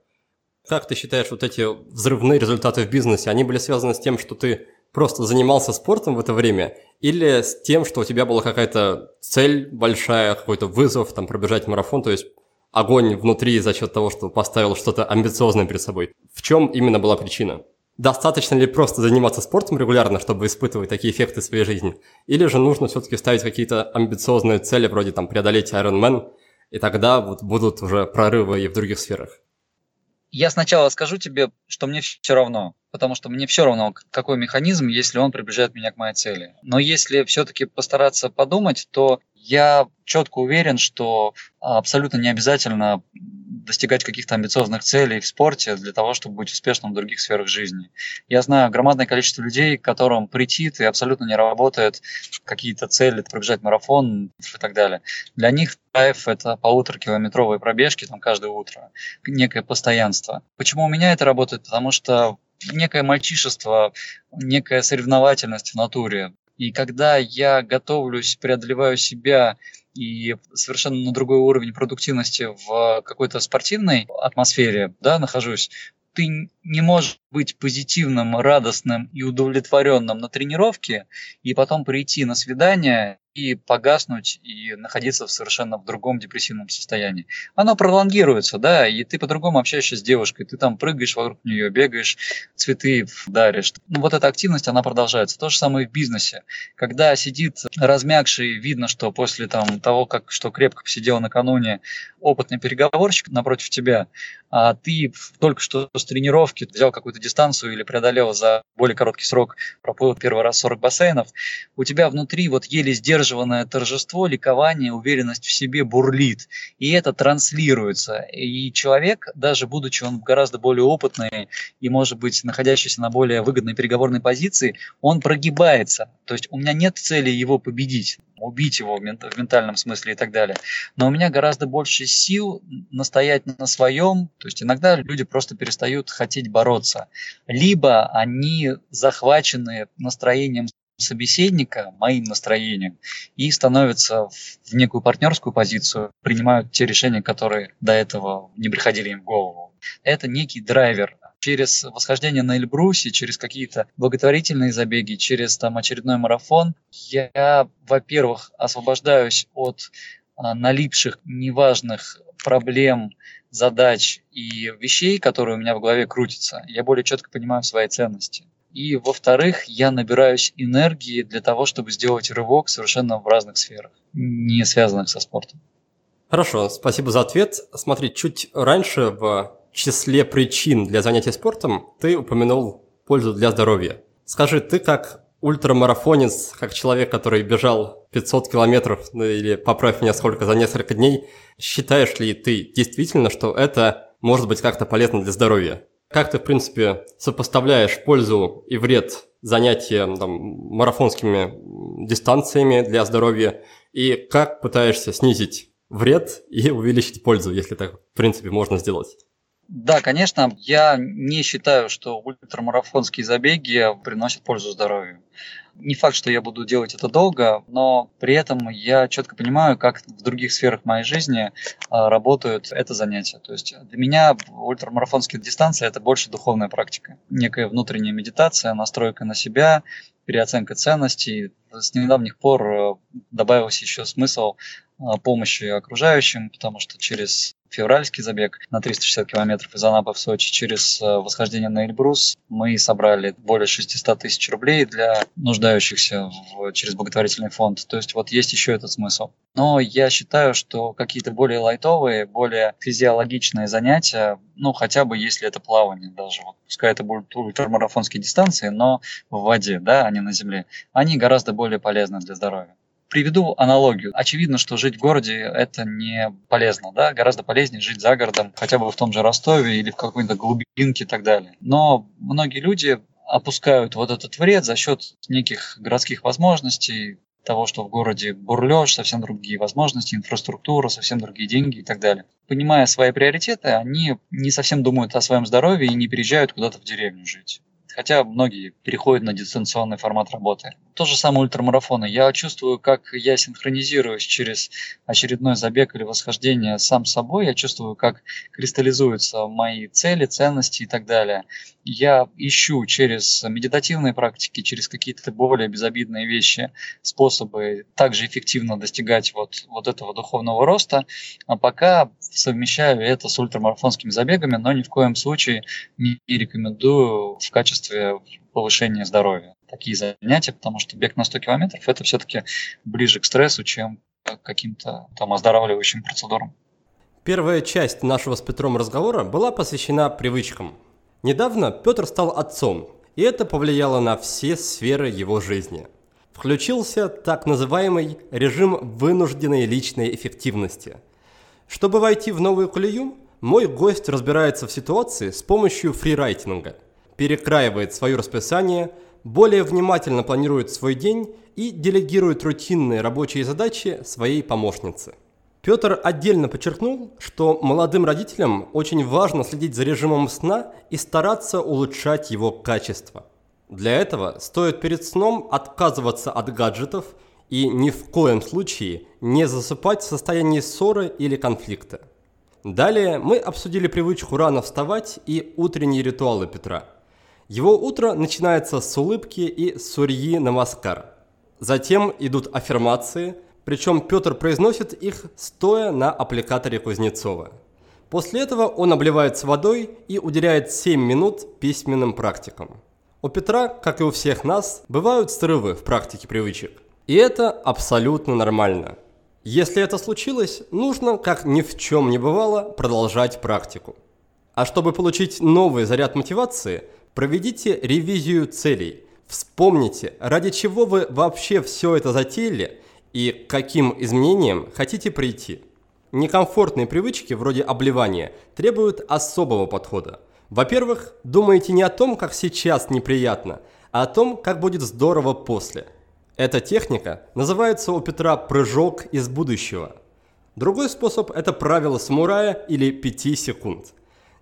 B: Как ты считаешь, вот эти взрывные результаты в бизнесе, они были связаны с тем, что ты просто занимался спортом в это время, или с тем, что у тебя была какая-то цель большая, какой-то вызов, там, пробежать марафон, то есть огонь внутри за счет того, что поставил что-то амбициозное перед собой. В чем именно была причина? Достаточно ли просто заниматься спортом регулярно, чтобы испытывать такие эффекты в своей жизни? Или же нужно все-таки ставить какие-то амбициозные цели, вроде там преодолеть Ironman, и тогда вот будут уже прорывы и в других сферах?
C: Я сначала скажу тебе, что мне все равно, потому что мне все равно, какой механизм, если он приближает меня к моей цели. Но если все-таки постараться подумать, то я четко уверен, что абсолютно не обязательно достигать каких-то амбициозных целей в спорте для того, чтобы быть успешным в других сферах жизни. Я знаю огромное количество людей, которым притит и абсолютно не работает какие-то цели, пробежать марафон и так далее. Для них драйв – это полуторакилометровые пробежки там каждое утро, некое постоянство. Почему у меня это работает? Потому что некое мальчишество, некая соревновательность в натуре. И когда я готовлюсь, преодолеваю себя и совершенно на другой уровень продуктивности в какой-то спортивной атмосфере, да, нахожусь, ты не можешь быть позитивным, радостным и удовлетворенным на тренировке и потом прийти на свидание и погаснуть и находиться в совершенно в другом депрессивном состоянии. Оно пролонгируется, да, и ты по-другому общаешься с девушкой, ты там прыгаешь вокруг нее, бегаешь, цветы даришь. Ну, вот эта активность, она продолжается. То же самое и в бизнесе. Когда сидит размягший, видно, что после там, того, как что крепко посидел накануне опытный переговорщик напротив тебя, а ты только что с тренировки взял какую-то дистанцию или преодолел за более короткий срок, проплыл первый раз 40 бассейнов, у тебя внутри вот еле сдерживанное торжество, ликование, уверенность в себе бурлит. И это транслируется. И человек, даже будучи он гораздо более опытный и, может быть, находящийся на более выгодной переговорной позиции, он прогибается. То есть у меня нет цели его победить убить его в ментальном смысле и так далее. Но у меня гораздо больше сил настоять на своем. То есть иногда люди просто перестают хотеть бороться. Либо они захвачены настроением собеседника, моим настроением, и становятся в некую партнерскую позицию, принимают те решения, которые до этого не приходили им в голову. Это некий драйвер через восхождение на Эльбрусе, через какие-то благотворительные забеги, через там очередной марафон, я, во-первых, освобождаюсь от а, налипших неважных проблем, задач и вещей, которые у меня в голове крутятся. Я более четко понимаю свои ценности. И, во-вторых, я набираюсь энергии для того, чтобы сделать рывок совершенно в разных сферах, не связанных со спортом.
B: Хорошо, спасибо за ответ. Смотри, чуть раньше в числе причин для занятия спортом ты упомянул пользу для здоровья. Скажи, ты как ультрамарафонец, как человек, который бежал 500 километров, ну или поправь меня сколько, за несколько дней, считаешь ли ты действительно, что это может быть как-то полезно для здоровья? Как ты, в принципе, сопоставляешь пользу и вред занятия там, марафонскими дистанциями для здоровья, и как пытаешься снизить вред и увеличить пользу, если так, в принципе, можно сделать?
C: Да, конечно, я не считаю, что ультрамарафонские забеги приносят пользу здоровью. Не факт, что я буду делать это долго, но при этом я четко понимаю, как в других сферах моей жизни а, работают это занятие. То есть для меня ультрамарафонские дистанции – это больше духовная практика. Некая внутренняя медитация, настройка на себя, переоценка ценностей. С недавних пор э, добавился еще смысл а, помощи окружающим, потому что через февральский забег на 360 километров из Анапы в Сочи через э, восхождение на Эльбрус. Мы собрали более 600 тысяч рублей для нуждающихся в, через благотворительный фонд. То есть вот есть еще этот смысл. Но я считаю, что какие-то более лайтовые, более физиологичные занятия, ну хотя бы если это плавание даже, вот, пускай это будут ультрамарафонские дистанции, но в воде, да, а не на земле, они гораздо более полезны для здоровья. Приведу аналогию. Очевидно, что жить в городе это не полезно, да, гораздо полезнее жить за городом, хотя бы в том же Ростове или в какой-то глубинке и так далее. Но многие люди опускают вот этот вред за счет неких городских возможностей, того, что в городе бурлеж, совсем другие возможности, инфраструктура, совсем другие деньги и так далее. Понимая свои приоритеты, они не совсем думают о своем здоровье и не переезжают куда-то в деревню жить хотя многие переходят на дистанционный формат работы. То же самое ультрамарафоны. Я чувствую, как я синхронизируюсь через очередной забег или восхождение сам собой. Я чувствую, как кристаллизуются мои цели, ценности и так далее. Я ищу через медитативные практики, через какие-то более безобидные вещи способы также эффективно достигать вот, вот этого духовного роста, а пока совмещаю это с ультрамарафонскими забегами, но ни в коем случае не рекомендую в качестве повышения здоровья такие занятия, потому что бег на 100 километров это все-таки ближе к стрессу, чем к каким-то там оздоравливающим процедурам.
B: Первая часть нашего с Петром разговора была посвящена привычкам. Недавно Петр стал отцом, и это повлияло на все сферы его жизни. Включился так называемый режим вынужденной личной эффективности. Чтобы войти в новую колею, мой гость разбирается в ситуации с помощью фрирайтинга, перекраивает свое расписание, более внимательно планирует свой день и делегирует рутинные рабочие задачи своей помощнице. Петр отдельно подчеркнул, что молодым родителям очень важно следить за режимом сна и стараться улучшать его качество. Для этого стоит перед сном отказываться от гаджетов и ни в коем случае не засыпать в состоянии ссоры или конфликта. Далее мы обсудили привычку рано вставать и утренние ритуалы Петра – его утро начинается с улыбки и сурьи намаскар. Затем идут аффирмации, причем Петр произносит их стоя на аппликаторе Кузнецова. После этого он обливается водой и уделяет 7 минут письменным практикам. У Петра, как и у всех нас, бывают срывы в практике привычек. И это абсолютно нормально. Если это случилось, нужно, как ни в чем не бывало, продолжать практику. А чтобы получить новый заряд мотивации, Проведите ревизию целей. Вспомните, ради чего вы вообще все это затеяли и к каким изменениям хотите прийти. Некомфортные привычки вроде обливания требуют особого подхода. Во-первых, думайте не о том, как сейчас неприятно, а о том, как будет здорово после. Эта техника называется у Петра «прыжок из будущего». Другой способ – это правило самурая или 5 секунд.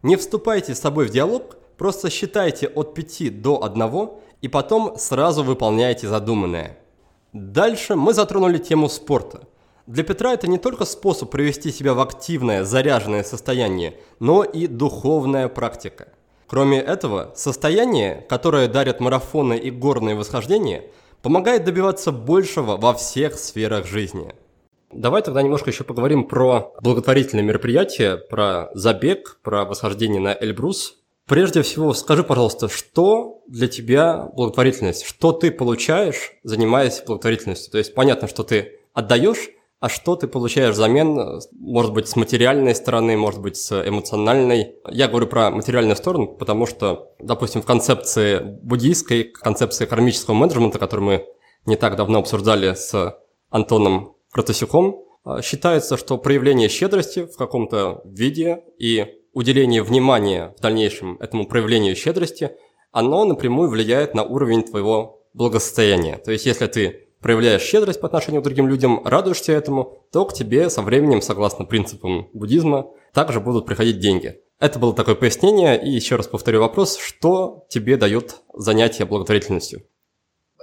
B: Не вступайте с собой в диалог, Просто считайте от 5 до 1 и потом сразу выполняйте задуманное. Дальше мы затронули тему спорта. Для Петра это не только способ привести себя в активное, заряженное состояние, но и духовная практика. Кроме этого, состояние, которое дарят марафоны и горные восхождения, помогает добиваться большего во всех сферах жизни. Давай тогда немножко еще поговорим про благотворительные мероприятия, про забег, про восхождение на Эльбрус. Прежде всего, скажи, пожалуйста, что для тебя благотворительность? Что ты получаешь, занимаясь благотворительностью? То есть понятно, что ты отдаешь, а что ты получаешь взамен, может быть, с материальной стороны, может быть, с эмоциональной? Я говорю про материальную сторону, потому что, допустим, в концепции буддийской, концепции кармического менеджмента, которую мы не так давно обсуждали с Антоном Кротосюком, считается, что проявление щедрости в каком-то виде и уделение внимания в дальнейшем этому проявлению щедрости, оно напрямую влияет на уровень твоего благосостояния. То есть, если ты проявляешь щедрость по отношению к другим людям, радуешься этому, то к тебе со временем, согласно принципам буддизма, также будут приходить деньги. Это было такое пояснение, и еще раз повторю вопрос, что тебе дает занятие благотворительностью?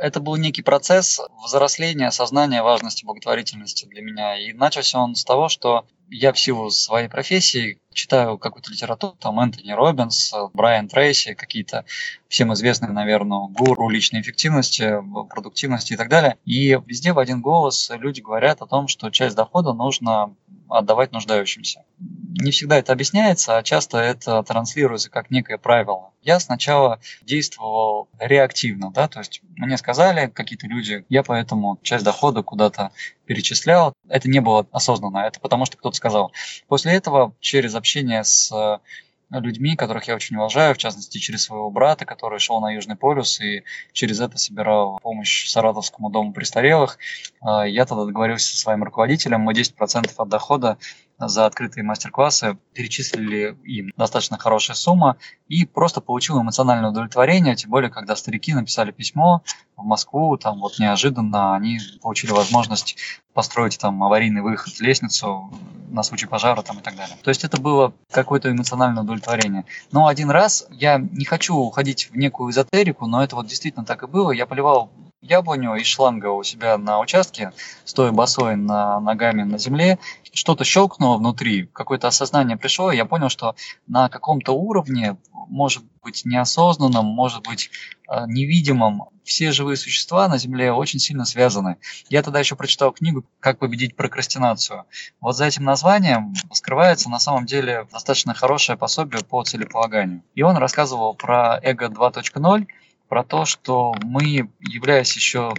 C: это был некий процесс взросления, осознания важности благотворительности для меня. И начался он с того, что я в силу своей профессии читаю какую-то литературу, там Энтони Робинс, Брайан Трейси, какие-то всем известные, наверное, гуру личной эффективности, продуктивности и так далее. И везде в один голос люди говорят о том, что часть дохода нужно отдавать нуждающимся. Не всегда это объясняется, а часто это транслируется как некое правило. Я сначала действовал реактивно, да, то есть мне сказали какие-то люди, я поэтому часть дохода куда-то перечислял. Это не было осознанно, это потому что кто-то сказал. После этого через общение с людьми, которых я очень уважаю, в частности, через своего брата, который шел на Южный полюс и через это собирал помощь Саратовскому дому престарелых. А, я тогда договорился со своим руководителем, мы 10% от дохода за открытые мастер-классы перечислили им достаточно хорошая сумма и просто получил эмоциональное удовлетворение, тем более, когда старики написали письмо в Москву, там вот неожиданно они получили возможность построить там аварийный выход, лестницу на случай пожара там и так далее. То есть это было какое-то эмоциональное удовлетворение. Но один раз, я не хочу уходить в некую эзотерику, но это вот действительно так и было, я поливал яблоню из шланга у себя на участке, стоя босой на ногами на земле, что-то щелкнуло внутри, какое-то осознание пришло, и я понял, что на каком-то уровне, может быть неосознанном, может быть э, невидимом, все живые существа на Земле очень сильно связаны. Я тогда еще прочитал книгу «Как победить прокрастинацию». Вот за этим названием скрывается на самом деле достаточно хорошее пособие по целеполаганию. И он рассказывал про эго 2.0, про то, что мы, являясь еще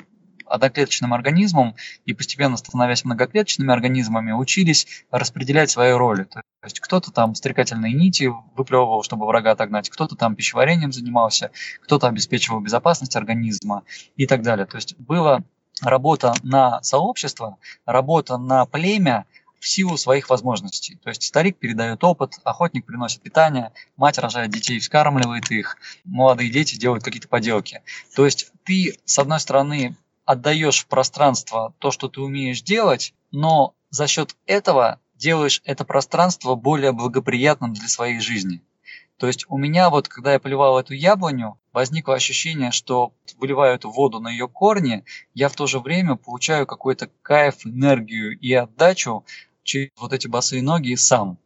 C: одноклеточным организмом и постепенно становясь многоклеточными организмами, учились распределять свои роли. То есть кто-то там стрекательные нити выплевывал, чтобы врага отогнать, кто-то там пищеварением занимался, кто-то обеспечивал безопасность организма и так далее. То есть была работа на сообщество, работа на племя, в силу своих возможностей. То есть старик передает опыт, охотник приносит питание, мать рожает детей, вскармливает их, молодые дети делают какие-то поделки. То есть ты, с одной стороны, отдаешь в пространство то, что ты умеешь делать, но за счет этого делаешь это пространство более благоприятным для своей жизни. То есть у меня вот, когда я поливал эту яблоню, возникло ощущение, что выливаю эту воду на ее корни, я в то же время получаю какой-то кайф, энергию и отдачу через вот эти босые ноги сам.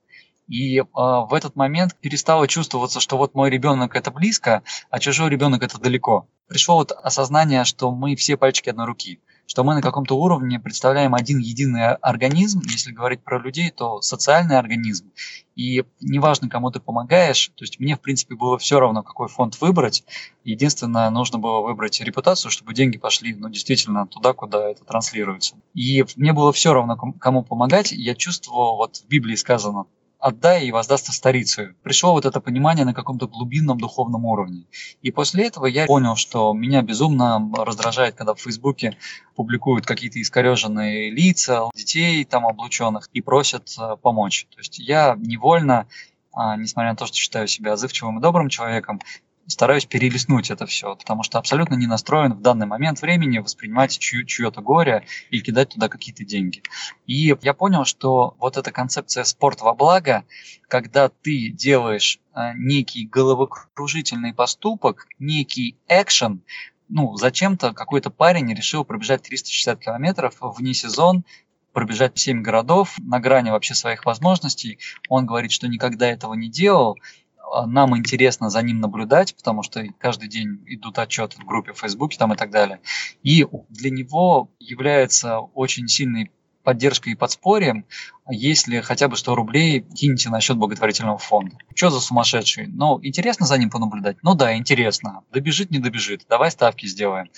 C: И э, в этот момент перестало чувствоваться, что вот мой ребенок это близко, а чужой ребенок это далеко. Пришло вот осознание, что мы все пальчики одной руки что мы на каком-то уровне представляем один единый организм, если говорить про людей, то социальный организм. И неважно, кому ты помогаешь, то есть мне, в принципе, было все равно, какой фонд выбрать. Единственное, нужно было выбрать репутацию, чтобы деньги пошли, ну, действительно, туда, куда это транслируется. И мне было все равно, кому помогать. Я чувствовал, вот в Библии сказано, отдай и воздастся старицу. Пришло вот это понимание на каком-то глубинном духовном уровне. И после этого я понял, что меня безумно раздражает, когда в Фейсбуке публикуют какие-то искореженные лица детей там облученных и просят э, помочь. То есть я невольно а, несмотря на то, что считаю себя отзывчивым и добрым человеком, стараюсь перелистнуть это все, потому что абсолютно не настроен в данный момент времени воспринимать чье- чье-то горе и кидать туда какие-то деньги. И я понял, что вот эта концепция спорт во благо, когда ты делаешь э, некий головокружительный поступок, некий экшен, ну, зачем-то какой-то парень решил пробежать 360 километров вне сезон, пробежать 7 городов на грани вообще своих возможностей. Он говорит, что никогда этого не делал, нам интересно за ним наблюдать, потому что каждый день идут отчеты в группе в Фейсбуке там и так далее. И для него является очень сильной поддержкой и подспорьем, если хотя бы 100 рублей кинете на счет благотворительного фонда. Что за сумасшедший? Ну, интересно за ним понаблюдать? Ну да, интересно. Добежит, не добежит. Давай ставки сделаем.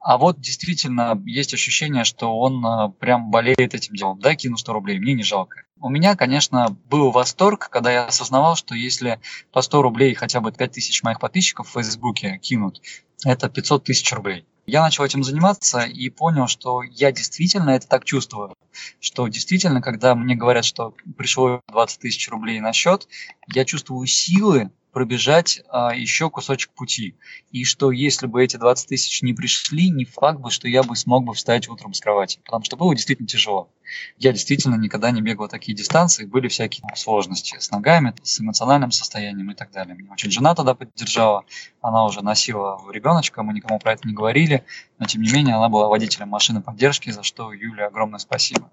C: А вот действительно есть ощущение, что он а, прям болеет этим делом. Да, кину 100 рублей, мне не жалко. У меня, конечно, был восторг, когда я осознавал, что если по 100 рублей хотя бы 5 тысяч моих подписчиков в Фейсбуке кинут, это 500 тысяч рублей. Я начал этим заниматься и понял, что я действительно это так чувствую. Что действительно, когда мне говорят, что пришло 20 тысяч рублей на счет, я чувствую силы пробежать а, еще кусочек пути. И что если бы эти 20 тысяч не пришли, не факт бы, что я бы смог бы встать утром с кровати. Потому что было действительно тяжело. Я действительно никогда не бегал такие дистанции, были всякие сложности с ногами, с эмоциональным состоянием и так далее. Меня очень жена тогда поддержала, она уже носила ребеночка, мы никому про это не говорили, но тем не менее она была водителем машины поддержки, за что Юле огромное спасибо.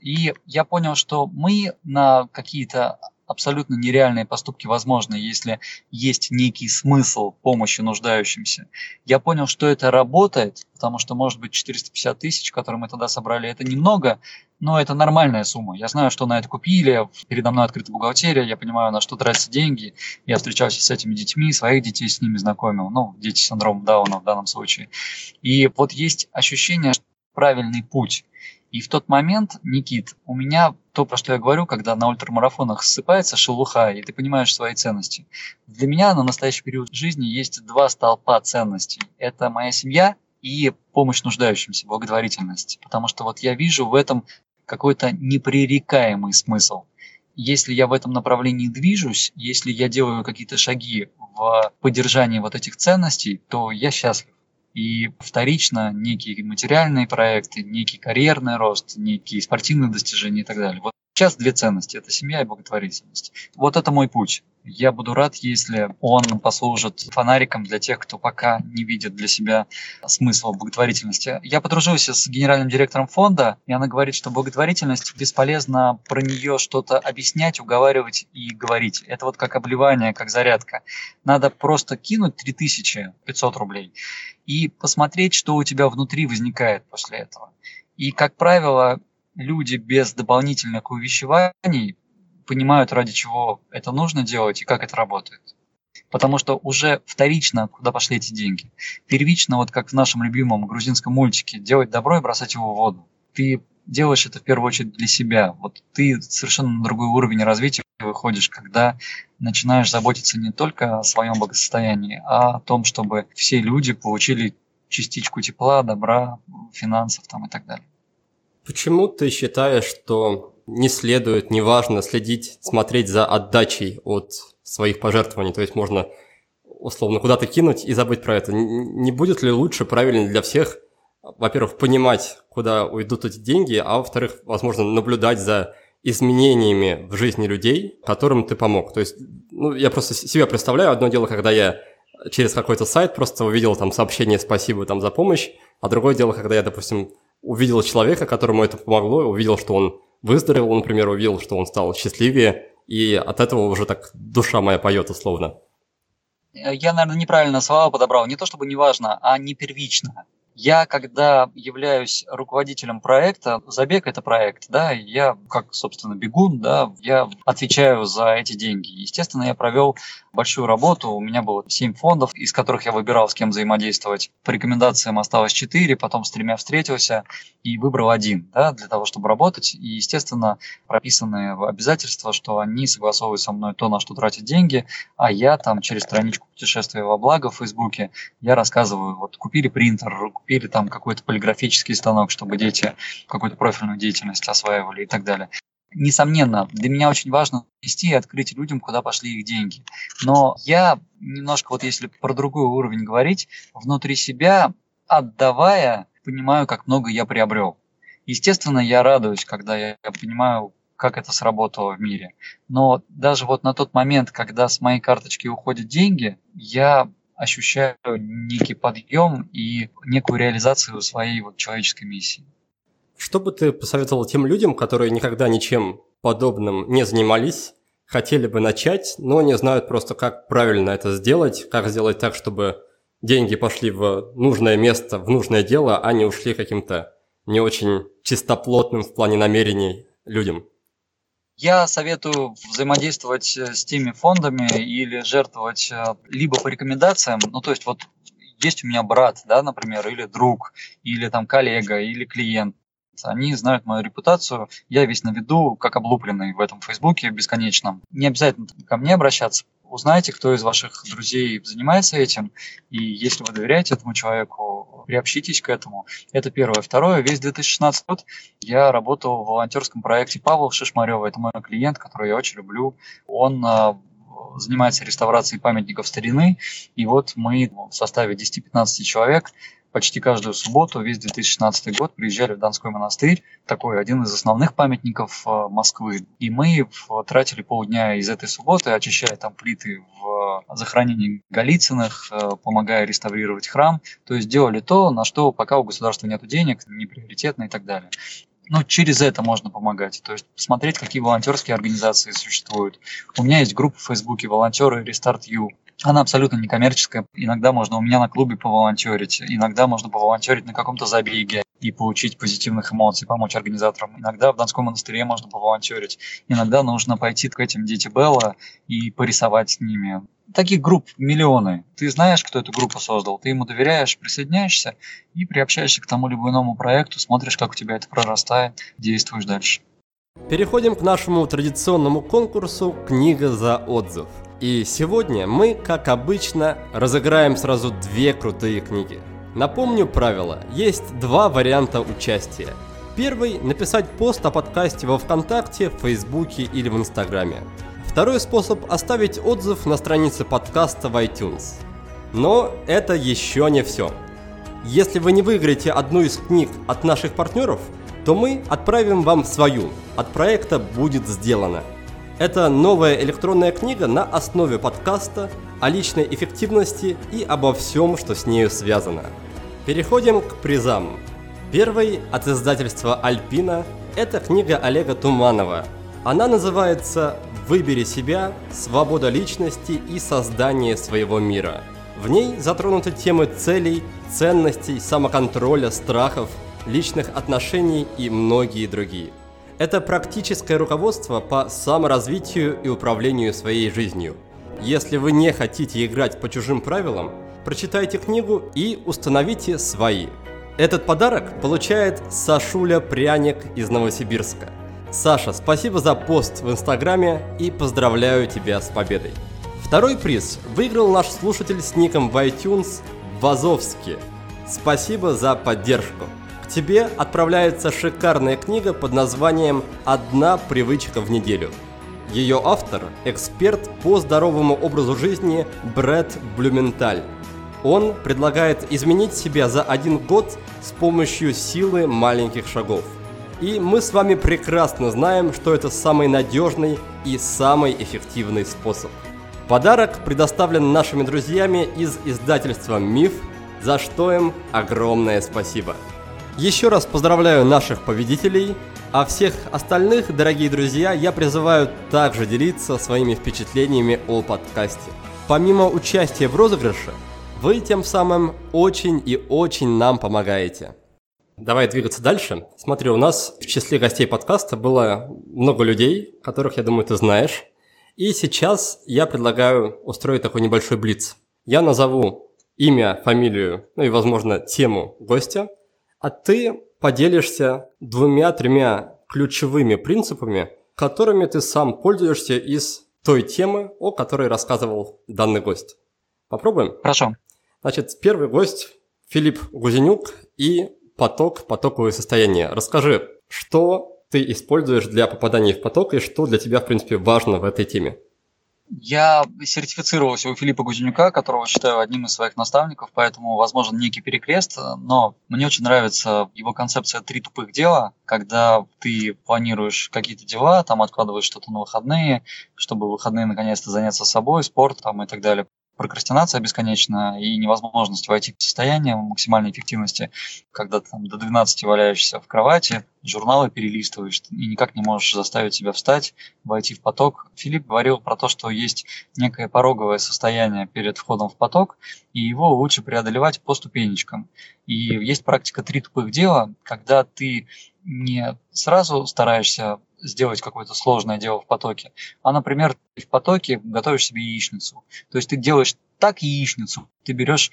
C: И я понял, что мы на какие-то абсолютно нереальные поступки возможны, если есть некий смысл помощи нуждающимся. Я понял, что это работает, потому что, может быть, 450 тысяч, которые мы тогда собрали, это немного, но это нормальная сумма. Я знаю, что на это купили, передо мной открыта бухгалтерия, я понимаю, на что тратятся деньги. Я встречался с этими детьми, своих детей с ними знакомил, ну, дети с синдромом Дауна в данном случае. И вот есть ощущение, что правильный путь. И в тот момент, Никит, у меня то, про что я говорю, когда на ультрамарафонах ссыпается шелуха, и ты понимаешь свои ценности. Для меня на настоящий период жизни есть два столпа ценностей. Это моя семья и помощь нуждающимся, благотворительность. Потому что вот я вижу в этом какой-то непререкаемый смысл. Если я в этом направлении движусь, если я делаю какие-то шаги в поддержании вот этих ценностей, то я счастлив. И вторично некие материальные проекты, некий карьерный рост, некие спортивные достижения и так далее. Вот сейчас две ценности – это семья и благотворительность. Вот это мой путь. Я буду рад, если он послужит фонариком для тех, кто пока не видит для себя смысла благотворительности. Я подружился с генеральным директором фонда, и она говорит, что благотворительность бесполезно про нее что-то объяснять, уговаривать и говорить. Это вот как обливание, как зарядка. Надо просто кинуть 3500 рублей и посмотреть, что у тебя внутри возникает после этого. И, как правило, люди без дополнительных увещеваний понимают, ради чего это нужно делать и как это работает. Потому что уже вторично, куда пошли эти деньги. Первично, вот как в нашем любимом грузинском мультике, делать добро и бросать его в воду. Ты делаешь это в первую очередь для себя. Вот ты совершенно на другой уровень развития выходишь, когда начинаешь заботиться не только о своем благосостоянии, а о том, чтобы все люди получили частичку тепла, добра, финансов там и так далее.
B: Почему ты считаешь, что не следует, неважно, следить, смотреть за отдачей от своих пожертвований. То есть можно условно куда-то кинуть и забыть про это. Не будет ли лучше, правильно для всех, во-первых, понимать, куда уйдут эти деньги, а во-вторых, возможно, наблюдать за изменениями в жизни людей, которым ты помог. То есть, ну, я просто себя представляю, одно дело, когда я через какой-то сайт просто увидел там сообщение «спасибо там за помощь», а другое дело, когда я, допустим, увидел человека, которому это помогло, увидел, что он выздоровел, например, увидел, что он стал счастливее, и от этого уже так душа моя поет условно.
C: Я, наверное, неправильно слова подобрал. Не то чтобы неважно, а не первично. Я, когда являюсь руководителем проекта, забег это проект, да, я как, собственно, бегун, да, я отвечаю за эти деньги. Естественно, я провел большую работу, у меня было 7 фондов, из которых я выбирал, с кем взаимодействовать. По рекомендациям осталось 4, потом с тремя встретился и выбрал один, да, для того, чтобы работать. И, естественно, прописаны обязательства, что они согласовывают со мной то, на что тратят деньги, а я там через страничку путешествия во благо в Фейсбуке, я рассказываю, вот купили принтер, купили там какой-то полиграфический станок, чтобы дети какую-то профильную деятельность осваивали и так далее. Несомненно, для меня очень важно вести и открыть людям, куда пошли их деньги. Но я немножко, вот если про другой уровень говорить, внутри себя, отдавая, понимаю, как много я приобрел. Естественно, я радуюсь, когда я понимаю, как это сработало в мире. Но даже вот на тот момент, когда с моей карточки уходят деньги, я ощущаю некий подъем и некую реализацию своей вот человеческой миссии.
B: Что бы ты посоветовал тем людям, которые никогда ничем подобным не занимались, хотели бы начать, но не знают просто, как правильно это сделать, как сделать так, чтобы деньги пошли в нужное место, в нужное дело, а не ушли каким-то не очень чистоплотным в плане намерений людям?
C: Я советую взаимодействовать э, с теми фондами или жертвовать э, либо по рекомендациям, ну то есть вот есть у меня брат, да, например, или друг, или там коллега, или клиент. Они знают мою репутацию, я весь на виду, как облупленный в этом Фейсбуке бесконечном. Не обязательно ко мне обращаться, узнайте, кто из ваших друзей занимается этим, и если вы доверяете этому человеку, приобщитесь к этому. Это первое. Второе, весь 2016 год я работал в волонтерском проекте Павла Шишмарева, это мой клиент, который я очень люблю. Он а, занимается реставрацией памятников старины, и вот мы в составе 10-15 человек почти каждую субботу, весь 2016 год приезжали в Донской монастырь, такой один из основных памятников э, Москвы. И мы тратили полдня из этой субботы, очищая там плиты в захоронении Голицыных, э, помогая реставрировать храм. То есть делали то, на что пока у государства нет денег, не приоритетно и так далее. ну, через это можно помогать. То есть посмотреть, какие волонтерские организации существуют. У меня есть группа в Фейсбуке «Волонтеры Restart You». Она абсолютно некоммерческая. Иногда можно у меня на клубе поволонтерить, иногда можно поволонтерить на каком-то забеге и получить позитивных эмоций, помочь организаторам. Иногда в Донском монастыре можно поволонтерить. Иногда нужно пойти к этим дети Белла и порисовать с ними. Таких групп миллионы. Ты знаешь, кто эту группу создал, ты ему доверяешь, присоединяешься и приобщаешься к тому либо иному проекту, смотришь, как у тебя это прорастает, действуешь дальше.
B: Переходим к нашему традиционному конкурсу «Книга за отзыв». И сегодня мы, как обычно, разыграем сразу две крутые книги. Напомню правила. Есть два варианта участия. Первый – написать пост о подкасте во Вконтакте, Фейсбуке или в Инстаграме. Второй способ – оставить отзыв на странице подкаста в iTunes. Но это еще не все. Если вы не выиграете одну из книг от наших партнеров, то мы отправим вам свою. От проекта будет сделано – это новая электронная книга на основе подкаста о личной эффективности и обо всем, что с нею связано. Переходим к призам. Первый от издательства «Альпина» – это книга Олега Туманова. Она называется «Выбери себя. Свобода личности и создание своего мира». В ней затронуты темы целей, ценностей, самоконтроля, страхов, личных отношений и многие другие. Это практическое руководство по саморазвитию и управлению своей жизнью. Если вы не хотите играть по чужим правилам, прочитайте книгу и установите свои. Этот подарок получает Сашуля Пряник из Новосибирска. Саша, спасибо за пост в Инстаграме и поздравляю тебя с победой. Второй приз выиграл наш слушатель с ником в iTunes Вазовский. Спасибо за поддержку. Тебе отправляется шикарная книга под названием «Одна привычка в неделю». Ее автор – эксперт по здоровому образу жизни Брэд Блюменталь. Он предлагает изменить себя за один год с помощью силы маленьких шагов. И мы с вами прекрасно знаем, что это самый надежный и самый эффективный способ. Подарок предоставлен нашими друзьями из издательства «Миф», за что им огромное спасибо. Еще раз поздравляю наших победителей, а всех остальных, дорогие друзья, я призываю также делиться своими впечатлениями о подкасте. Помимо участия в розыгрыше, вы тем самым очень и очень нам помогаете. Давай двигаться дальше. Смотри, у нас в числе гостей подкаста было много людей, которых, я думаю, ты знаешь. И сейчас я предлагаю устроить такой небольшой блиц. Я назову имя, фамилию, ну и, возможно, тему гостя – а ты поделишься двумя-тремя ключевыми принципами, которыми ты сам пользуешься из той темы, о которой рассказывал данный гость. Попробуем?
C: Хорошо.
B: Значит, первый гость Филипп Гузенюк и поток, потоковое состояние. Расскажи, что ты используешь для попадания в поток и что для тебя, в принципе, важно в этой теме?
C: Я сертифицировался у Филиппа Гузенюка, которого считаю одним из своих наставников, поэтому, возможно, некий перекрест, но мне очень нравится его концепция «три тупых дела», когда ты планируешь какие-то дела, там откладываешь что-то на выходные, чтобы в выходные наконец-то заняться собой, спортом и так далее прокрастинация бесконечная и невозможность войти в состояние максимальной эффективности, когда ты там до 12 валяешься в кровати, журналы перелистываешь и никак не можешь заставить себя встать, войти в поток. Филипп говорил про то, что есть некое пороговое состояние перед входом в поток, и его лучше преодолевать по ступенечкам. И есть практика три тупых дела, когда ты не сразу стараешься сделать какое-то сложное дело в потоке, а, например, в потоке готовишь себе яичницу. То есть ты делаешь так яичницу, ты берешь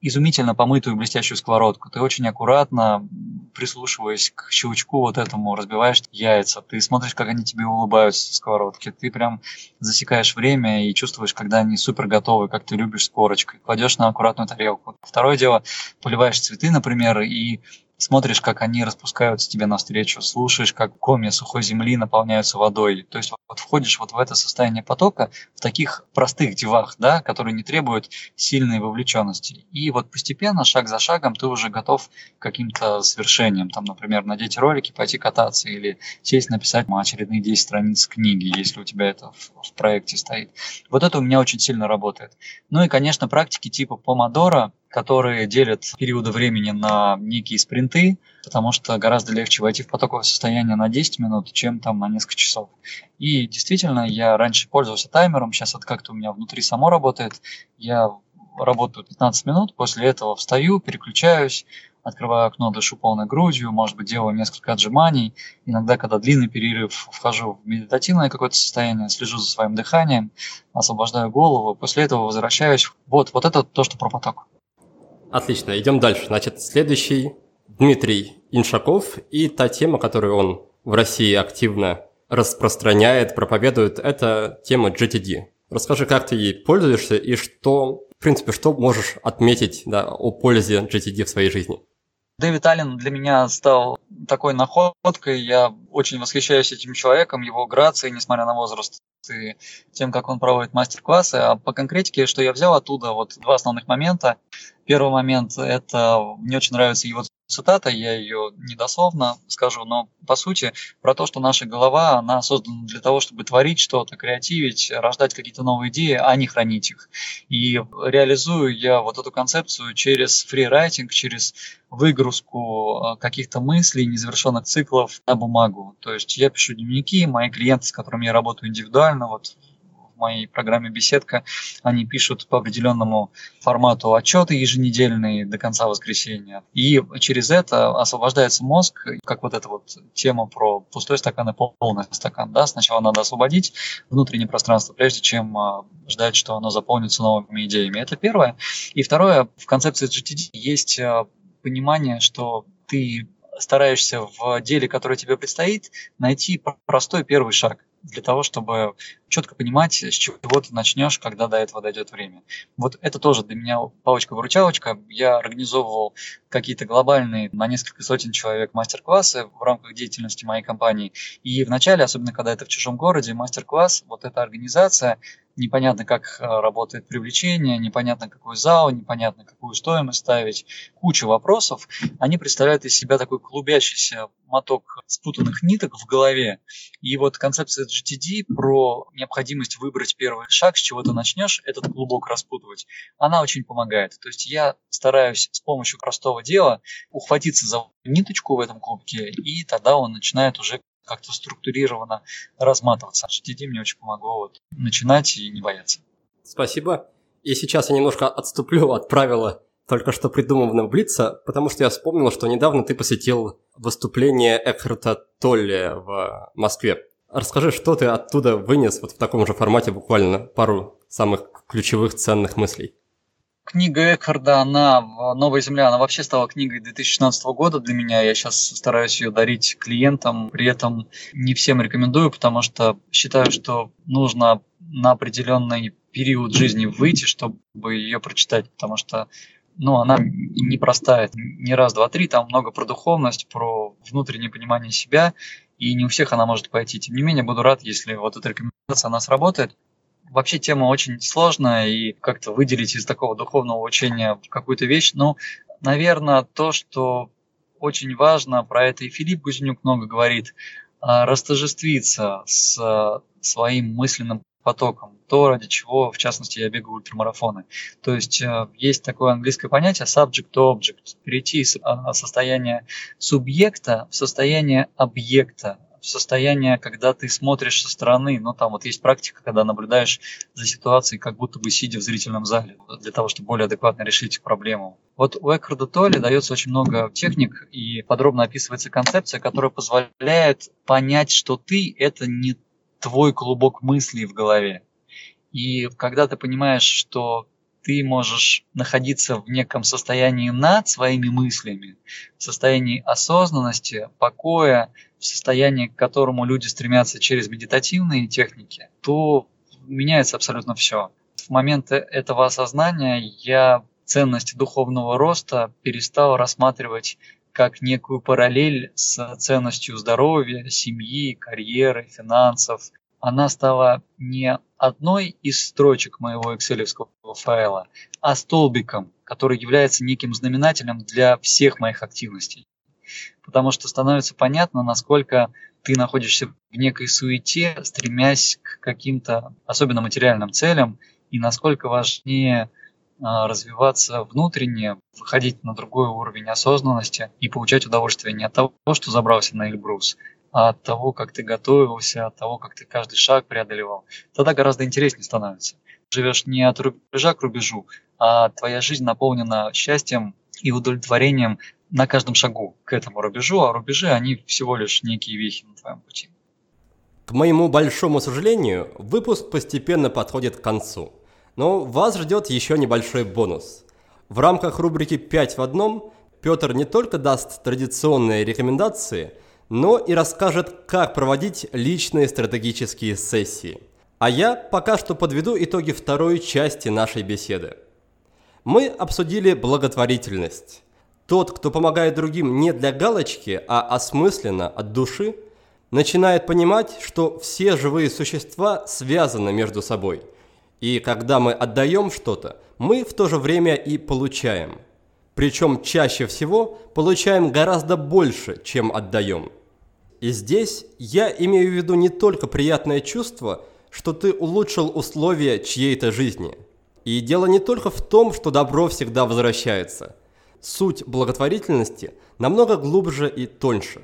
C: изумительно помытую блестящую сковородку. Ты очень аккуратно, прислушиваясь к щелчку вот этому, разбиваешь яйца. Ты смотришь, как они тебе улыбаются со сковородки. Ты прям засекаешь время и чувствуешь, когда они супер готовы, как ты любишь с корочкой. Кладешь на аккуратную тарелку. Второе дело, поливаешь цветы, например, и смотришь, как они распускаются тебе навстречу, слушаешь, как комья сухой земли наполняются водой. То есть вот входишь вот в это состояние потока в таких простых делах, да, которые не требуют сильной вовлеченности. И вот постепенно, шаг за шагом, ты уже готов к каким-то свершениям. Там, например, надеть ролики, пойти кататься или сесть написать очередные 10 страниц книги, если у тебя это в, в проекте стоит. Вот это у меня очень сильно работает. Ну и, конечно, практики типа помодора, которые делят периоды времени на некие спринты, потому что гораздо легче войти в потоковое состояние на 10 минут, чем там на несколько часов. И действительно, я раньше пользовался таймером, сейчас это как-то у меня внутри само работает. Я работаю 15 минут, после этого встаю, переключаюсь, открываю окно, дышу полной грудью, может быть, делаю несколько отжиманий. Иногда, когда длинный перерыв, вхожу в медитативное какое-то состояние, слежу за своим дыханием, освобождаю голову, после этого возвращаюсь. Вот, вот это то, что про поток.
B: Отлично, идем дальше. Значит, следующий Дмитрий Иншаков и та тема, которую он в России активно распространяет, проповедует, это тема GTD. Расскажи, как ты ей пользуешься и что, в принципе, что можешь отметить да, о пользе GTD в своей жизни?
C: Дэвид Аллен для меня стал такой находкой. Я очень восхищаюсь этим человеком, его грацией, несмотря на возраст, и тем, как он проводит мастер-классы. А по конкретике, что я взял оттуда, вот два основных момента. Первый момент – это мне очень нравится его цитата, я ее недословно скажу, но по сути про то, что наша голова, она создана для того, чтобы творить что-то, креативить, рождать какие-то новые идеи, а не хранить их. И реализую я вот эту концепцию через фрирайтинг, через выгрузку э, каких-то мыслей, незавершенных циклов на бумагу. То есть я пишу дневники, мои клиенты, с которыми я работаю индивидуально, вот моей программе «Беседка», они пишут по определенному формату отчеты еженедельные до конца воскресенья. И через это освобождается мозг, как вот эта вот тема про пустой стакан и полный стакан. Да? Сначала надо освободить внутреннее пространство, прежде чем а, ждать, что оно заполнится новыми идеями. Это первое. И второе, в концепции GTD есть а, понимание, что ты стараешься в деле, которое тебе предстоит, найти простой первый шаг для того, чтобы четко понимать, с чего ты начнешь, когда до этого дойдет время. Вот это тоже для меня палочка-выручалочка. Я организовывал какие-то глобальные на несколько сотен человек мастер-классы в рамках деятельности моей компании. И вначале, особенно когда это в чужом городе, мастер-класс, вот эта организация, непонятно, как э, работает привлечение, непонятно, какой зал, непонятно, какую стоимость ставить, куча вопросов. Они представляют из себя такой клубящийся моток спутанных ниток в голове. И вот концепция GTD про необходимость выбрать первый шаг, с чего ты начнешь этот клубок распутывать, она очень помогает. То есть я стараюсь с помощью простого дела ухватиться за ниточку в этом клубке, и тогда он начинает уже как-то структурированно разматываться. GTD мне очень помогло вот начинать и не бояться.
B: Спасибо. И сейчас я немножко отступлю от правила только что придуманного Блица, потому что я вспомнил, что недавно ты посетил выступление Экхарта Толли в Москве. Расскажи, что ты оттуда вынес вот в таком же формате, буквально пару самых ключевых ценных мыслей.
C: Книга Экхарда, она «Новая земля», она вообще стала книгой 2016 года для меня. Я сейчас стараюсь ее дарить клиентам, при этом не всем рекомендую, потому что считаю, что нужно на определенный период жизни выйти, чтобы ее прочитать, потому что ну, она непростая. Не раз, два, три, там много про духовность, про внутреннее понимание себя, и не у всех она может пойти. Тем не менее, буду рад, если вот эта рекомендация она сработает. Вообще тема очень сложная, и как-то выделить из такого духовного учения какую-то вещь, ну, наверное, то, что очень важно, про это и Филипп Гузнюк много говорит, а, растожествиться с своим мысленным потоком, то, ради чего, в частности, я бегаю ультрамарафоны. То есть э, есть такое английское понятие subject to object, перейти из а, состояния субъекта в состояние объекта, в состояние, когда ты смотришь со стороны, ну там вот есть практика, когда наблюдаешь за ситуацией, как будто бы сидя в зрительном зале, для того, чтобы более адекватно решить проблему. Вот у Экхарда Толли дается очень много техник и подробно описывается концепция, которая позволяет понять, что ты – это не твой клубок мыслей в голове. И когда ты понимаешь, что ты можешь находиться в неком состоянии над своими мыслями, в состоянии осознанности, покоя, в состоянии, к которому люди стремятся через медитативные техники, то меняется абсолютно все. В момент этого осознания я ценность духовного роста перестал рассматривать как некую параллель с ценностью здоровья, семьи, карьеры, финансов. Она стала не одной из строчек моего excel файла, а столбиком, который является неким знаменателем для всех моих активностей. Потому что становится понятно, насколько ты находишься в некой суете, стремясь к каким-то особенно материальным целям, и насколько важнее развиваться внутренне, выходить на другой уровень осознанности и получать удовольствие не от того, что забрался на Эльбрус, а от того, как ты готовился, от того, как ты каждый шаг преодолевал. Тогда гораздо интереснее становится. Живешь не от рубежа к рубежу, а твоя жизнь наполнена счастьем и удовлетворением на каждом шагу к этому рубежу, а рубежи, они всего лишь некие вехи на твоем пути.
B: К моему большому сожалению, выпуск постепенно подходит к концу. Но вас ждет еще небольшой бонус. В рамках рубрики «5 в одном» Петр не только даст традиционные рекомендации, но и расскажет, как проводить личные стратегические сессии. А я пока что подведу итоги второй части нашей беседы. Мы обсудили благотворительность. Тот, кто помогает другим не для галочки, а осмысленно, от души, начинает понимать, что все живые существа связаны между собой. И когда мы отдаем что-то, мы в то же время и получаем. Причем чаще всего получаем гораздо больше, чем отдаем. И здесь я имею в виду не только приятное чувство, что ты улучшил условия чьей-то жизни. И дело не только в том, что добро всегда возвращается – Суть благотворительности намного глубже и тоньше.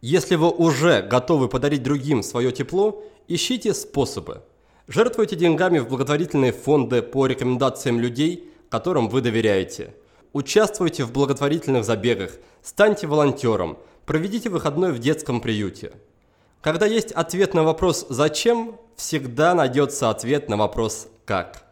B: Если вы уже готовы подарить другим свое тепло, ищите способы. Жертвуйте деньгами в благотворительные фонды по рекомендациям людей, которым вы доверяете. Участвуйте в благотворительных забегах, станьте волонтером, проведите выходной в детском приюте. Когда есть ответ на вопрос «зачем?», всегда найдется ответ на вопрос «как?».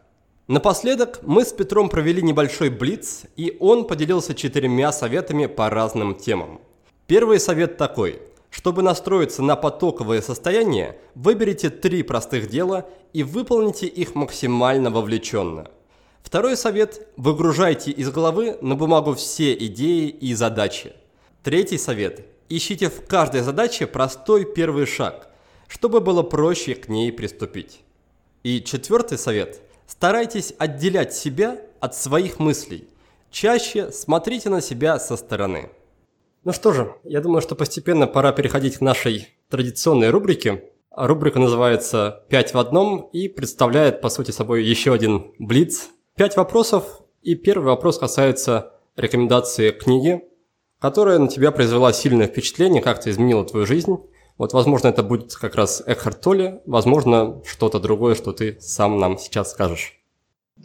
B: Напоследок мы с Петром провели небольшой блиц, и он поделился четырьмя советами по разным темам. Первый совет такой. Чтобы настроиться на потоковое состояние, выберите три простых дела и выполните их максимально вовлеченно. Второй совет – выгружайте из головы на бумагу все идеи и задачи. Третий совет – ищите в каждой задаче простой первый шаг, чтобы было проще к ней приступить. И четвертый совет – Старайтесь отделять себя от своих мыслей. Чаще смотрите на себя со стороны. Ну что же, я думаю, что постепенно пора переходить к нашей традиционной рубрике. Рубрика называется «Пять в одном» и представляет, по сути собой, еще один блиц. Пять вопросов, и первый вопрос касается рекомендации книги, которая на тебя произвела сильное впечатление, как-то изменила твою жизнь. Вот, возможно, это будет как раз Экхард Толли, возможно, что-то другое, что ты сам нам сейчас скажешь.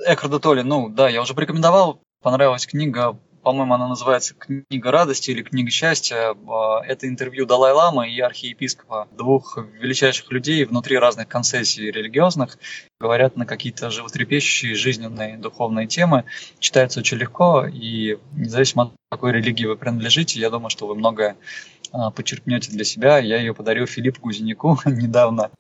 C: Экхарда Толли, ну да, я уже порекомендовал, понравилась книга, по-моему, она называется «Книга радости» или «Книга счастья». А, это интервью Далай-Ламы и архиепископа, двух величайших людей внутри разных концессий религиозных. Говорят на какие-то животрепещущие жизненные духовные темы. Читается очень легко, и независимо от какой религии вы принадлежите, я думаю, что вы многое а, почерпнете для себя. Я ее подарил Филиппу Кузиняку [laughs] недавно.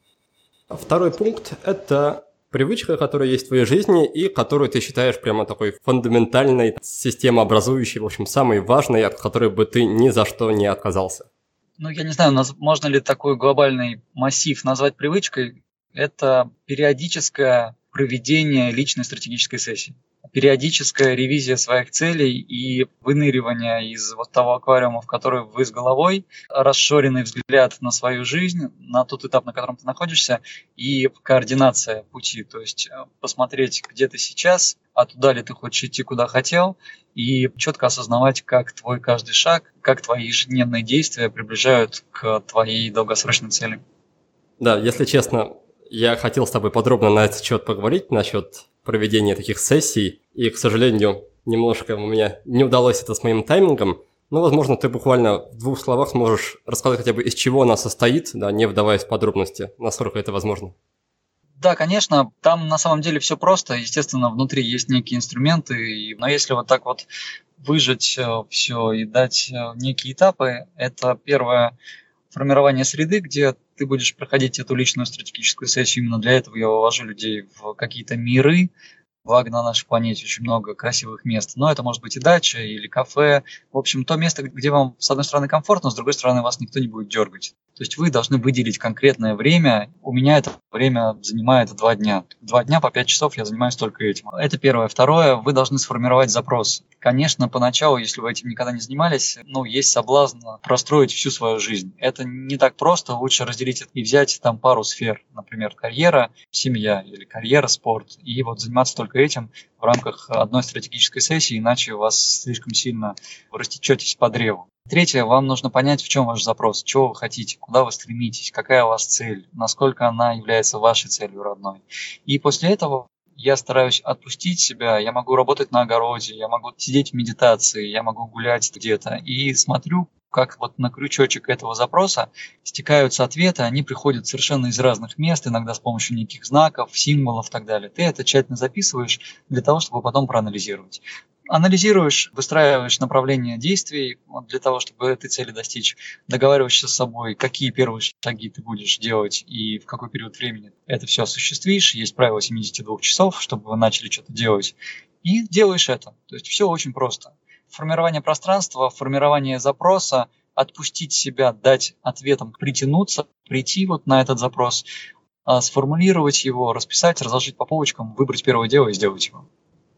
B: Второй пункт – это привычка, которая есть в твоей жизни и которую ты считаешь прямо такой фундаментальной, системообразующей, в общем, самой важной, от которой бы ты ни за что не отказался.
C: Ну, я не знаю, можно ли такой глобальный массив назвать привычкой. Это периодическое проведение личной стратегической сессии периодическая ревизия своих целей и выныривание из вот того аквариума, в который вы с головой, расшоренный взгляд на свою жизнь, на тот этап, на котором ты находишься, и координация пути, то есть э, посмотреть, где ты сейчас, а туда ли ты хочешь идти, куда хотел, и четко осознавать, как твой каждый шаг, как твои ежедневные действия приближают к твоей долгосрочной цели.
B: Да, если честно, я хотел с тобой подробно на этот счет поговорить, насчет проведения таких сессий, и, к сожалению, немножко у меня не удалось это с моим таймингом, но, возможно, ты буквально в двух словах сможешь рассказать хотя бы, из чего она состоит, да, не вдаваясь в подробности, насколько это возможно.
C: Да, конечно, там на самом деле все просто. Естественно, внутри есть некие инструменты, но если вот так вот выжать э, все и дать э, некие этапы, это первое формирование среды, где ты будешь проходить эту личную стратегическую сессию. Именно для этого я вывожу людей в какие-то миры. Благо на нашей планете очень много красивых мест. Но это может быть и дача, или кафе. В общем, то место, где вам, с одной стороны, комфортно, с другой стороны, вас никто не будет дергать. То есть вы должны выделить конкретное время. У меня это время занимает два дня. Два дня по пять часов я занимаюсь только этим. Это первое. Второе, вы должны сформировать запрос Конечно, поначалу, если вы этим никогда не занимались, ну, есть соблазн простроить всю свою жизнь. Это не так просто, лучше разделить и взять там пару сфер, например, карьера, семья или карьера, спорт, и вот заниматься только этим в рамках одной стратегической сессии, иначе у вас слишком сильно растечетесь по древу. Третье, вам нужно понять, в чем ваш запрос, чего вы хотите, куда вы стремитесь, какая у вас цель, насколько она является вашей целью родной. И после этого я стараюсь отпустить себя, я могу работать на огороде, я могу сидеть в медитации, я могу гулять где-то и смотрю, как вот на крючочек этого запроса стекаются ответы, они приходят совершенно из разных мест, иногда с помощью неких знаков, символов и так далее. Ты это тщательно записываешь для того, чтобы потом проанализировать анализируешь, выстраиваешь направление действий для того, чтобы этой цели достичь, договариваешься с собой, какие первые шаги ты будешь делать и в какой период времени это все осуществишь. Есть правило 72 часов, чтобы вы начали что-то делать, и делаешь это. То есть все очень просто. Формирование пространства, формирование запроса, отпустить себя, дать ответом, притянуться, прийти вот на этот запрос, а, сформулировать его, расписать, разложить по полочкам, выбрать первое дело и сделать его.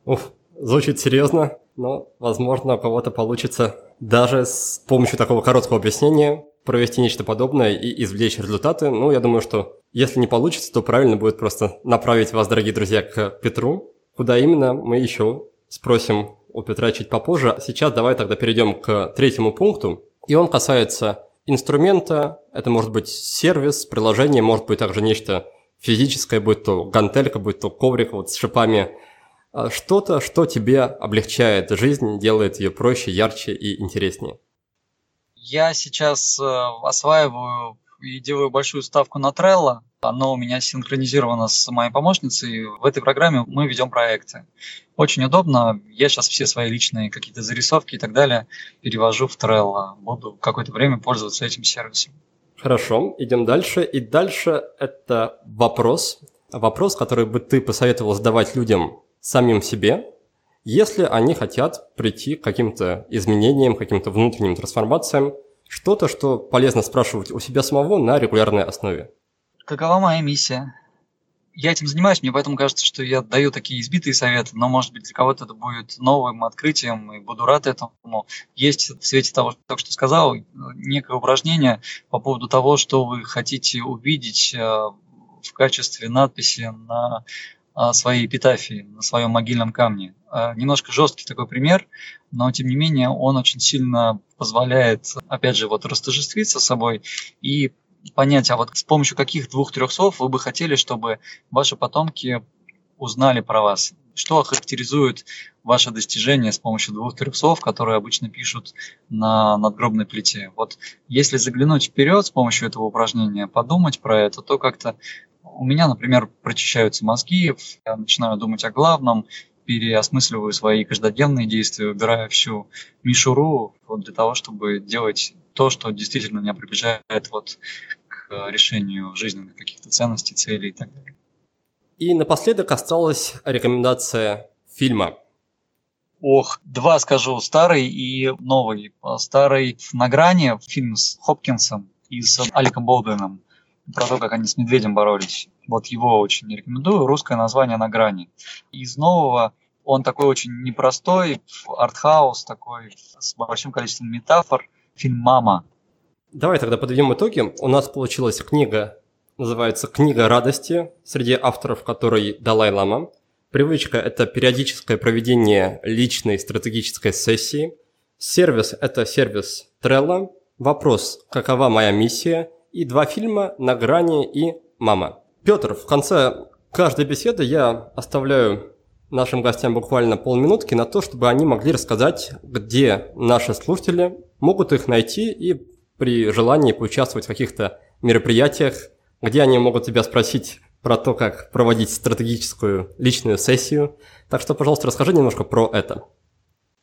B: Уф, Звучит серьезно, но, возможно, у кого-то получится даже с помощью такого короткого объяснения провести нечто подобное и извлечь результаты. Ну, я думаю, что если не получится, то правильно будет просто направить вас, дорогие друзья, к Петру. Куда именно, мы еще спросим у Петра чуть попозже. Сейчас давай тогда перейдем к третьему пункту. И он касается инструмента. Это может быть сервис, приложение, может быть также нечто физическое, будь то гантелька, будь то коврик вот с шипами – а что-то, что тебе облегчает жизнь, делает ее проще, ярче и интереснее?
C: Я сейчас э, осваиваю и делаю большую ставку на Trello. Оно у меня синхронизировано с моей помощницей. В этой программе мы ведем проекты. Очень удобно. Я сейчас все свои личные какие-то зарисовки и так далее перевожу в Trello. Буду какое-то время пользоваться этим сервисом.
B: Хорошо, идем дальше. И дальше это вопрос. Вопрос, который бы ты посоветовал задавать людям, самим себе, если они хотят прийти к каким-то изменениям, каким-то внутренним трансформациям, что-то, что полезно спрашивать у себя самого на регулярной основе.
C: Какова моя миссия? Я этим занимаюсь, мне поэтому кажется, что я даю такие избитые советы, но, может быть, для кого-то это будет новым открытием, и буду рад этому. Есть в свете того, что только что сказал, некое упражнение по поводу того, что вы хотите увидеть э, в качестве надписи на своей эпитафии, на своем могильном камне. А, немножко жесткий такой пример, но тем не менее он очень сильно позволяет, опять же, вот растожествиться собой и понять, а вот с помощью каких двух-трех слов вы бы хотели, чтобы ваши потомки узнали про вас, что характеризует ваше достижение с помощью двух-трех слов, которые обычно пишут на надгробной плите. Вот если заглянуть вперед с помощью этого упражнения, подумать про это, то как-то у меня, например, прочищаются мозги, я начинаю думать о главном, переосмысливаю свои каждодневные действия, убираю всю мишуру вот для того, чтобы делать то, что действительно меня приближает вот к решению жизненных каких-то ценностей, целей и так далее.
B: И напоследок осталась рекомендация фильма.
C: Ох, два скажу, старый и новый. Старый «На грани» фильм с Хопкинсом и с Аликом Болдуином про то, как они с медведем боролись. Вот его очень рекомендую. Русское название «На грани». Из нового он такой очень непростой, артхаус такой, с большим количеством метафор. Фильм «Мама».
B: Давай тогда подведем итоги. У нас получилась книга, называется «Книга радости», среди авторов которой Далай-Лама. Привычка – это периодическое проведение личной стратегической сессии. Сервис – это сервис Trello. Вопрос – какова моя миссия – и два фильма «На грани» и «Мама». Петр, в конце каждой беседы я оставляю нашим гостям буквально полминутки на то, чтобы они могли рассказать, где наши слушатели могут их найти и при желании поучаствовать в каких-то мероприятиях, где они могут тебя спросить про то, как проводить стратегическую личную сессию. Так что, пожалуйста, расскажи немножко про это.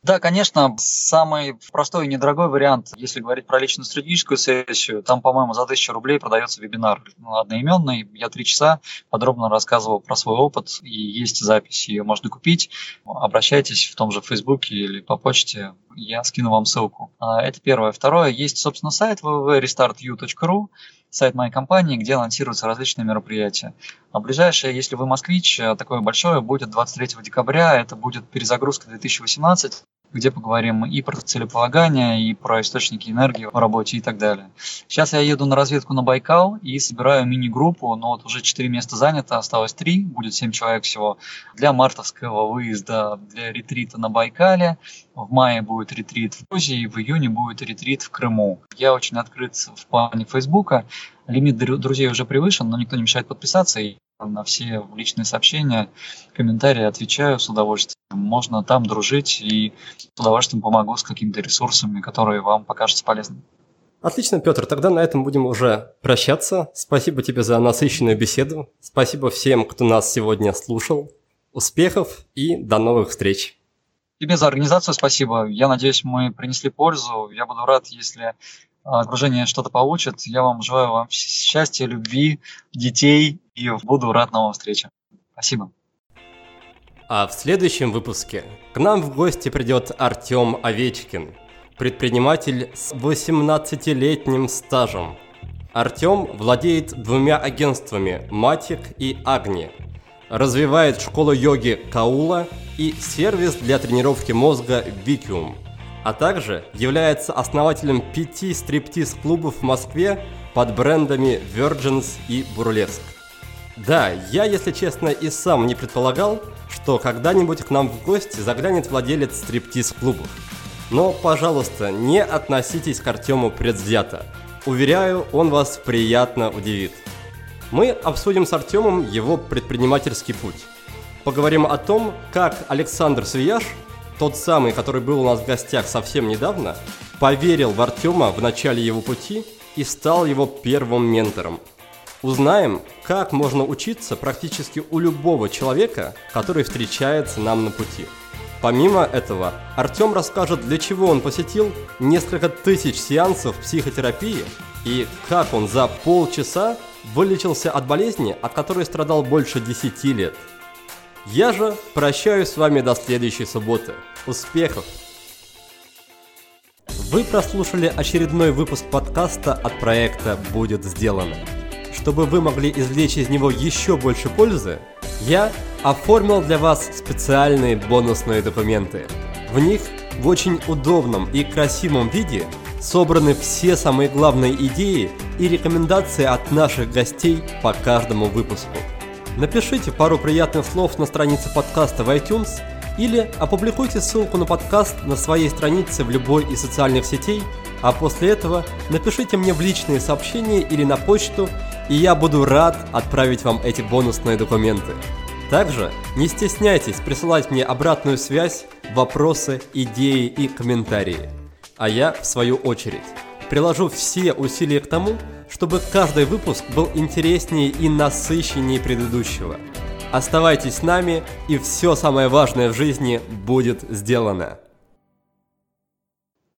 C: Да, конечно, самый простой и недорогой вариант, если говорить про личную стратегическую сессию, там, по-моему, за 1000 рублей продается вебинар одноименный. Я три часа подробно рассказывал про свой опыт, и есть запись, ее можно купить. Обращайтесь в том же Фейсбуке или по почте, я скину вам ссылку. А, это первое. Второе, есть, собственно, сайт www.restartu.ru, сайт моей компании, где анонсируются различные мероприятия. А ближайшее, если вы москвич, такое большое, будет 23 декабря. Это будет перезагрузка 2018 где поговорим и про целеполагание, и про источники энергии в работе и так далее. Сейчас я еду на разведку на Байкал и собираю мини-группу, но вот уже 4 места занято, осталось 3, будет 7 человек всего, для мартовского выезда, для ретрита на Байкале. В мае будет ретрит в Грузии, в июне будет ретрит в Крыму. Я очень открыт в плане Фейсбука, лимит друзей уже превышен, но никто не мешает подписаться, и на все личные сообщения, комментарии отвечаю с удовольствием. Можно там дружить и с удовольствием помогу с какими-то ресурсами, которые вам покажутся полезными.
B: Отлично, Петр, тогда на этом будем уже прощаться. Спасибо тебе за насыщенную беседу. Спасибо всем, кто нас сегодня слушал. Успехов и до новых встреч.
C: Тебе за организацию спасибо. Я надеюсь, мы принесли пользу. Я буду рад, если окружение что-то получит. Я вам желаю вам счастья, любви, детей и буду рад новым встречам. Спасибо.
B: А в следующем выпуске к нам в гости придет Артем Овечкин, предприниматель с 18-летним стажем. Артем владеет двумя агентствами «Матик» и «Агни», развивает школу йоги «Каула» и сервис для тренировки мозга «Викиум», а также является основателем пяти стриптиз-клубов в Москве под брендами Virgins и Burlesque. Да, я, если честно, и сам не предполагал, что когда-нибудь к нам в гости заглянет владелец стриптиз-клубов. Но, пожалуйста, не относитесь к Артему предвзято. Уверяю, он вас приятно удивит. Мы обсудим с Артемом его предпринимательский путь. Поговорим о том, как Александр Свияж тот самый, который был у нас в гостях совсем недавно, поверил в Артема в начале его пути и стал его первым ментором. Узнаем, как можно учиться практически у любого человека, который встречается нам на пути. Помимо этого, Артем расскажет, для чего он посетил несколько тысяч сеансов психотерапии и как он за полчаса вылечился от болезни, от которой страдал больше 10 лет – я же прощаюсь с вами до следующей субботы. Успехов! Вы прослушали очередной выпуск подкаста от проекта «Будет сделано». Чтобы вы могли извлечь из него еще больше пользы, я оформил для вас специальные бонусные документы. В них в очень удобном и красивом виде собраны все самые главные идеи и рекомендации от наших гостей по каждому выпуску. Напишите пару приятных слов на странице подкаста в iTunes или опубликуйте ссылку на подкаст на своей странице в любой из социальных сетей, а после этого напишите мне в личные сообщения или на почту, и я буду рад отправить вам эти бонусные документы. Также не стесняйтесь присылать мне обратную связь, вопросы, идеи и комментарии. А я, в свою очередь, приложу все усилия к тому, чтобы каждый выпуск был интереснее и насыщеннее предыдущего. Оставайтесь с нами, и все самое важное в жизни будет сделано.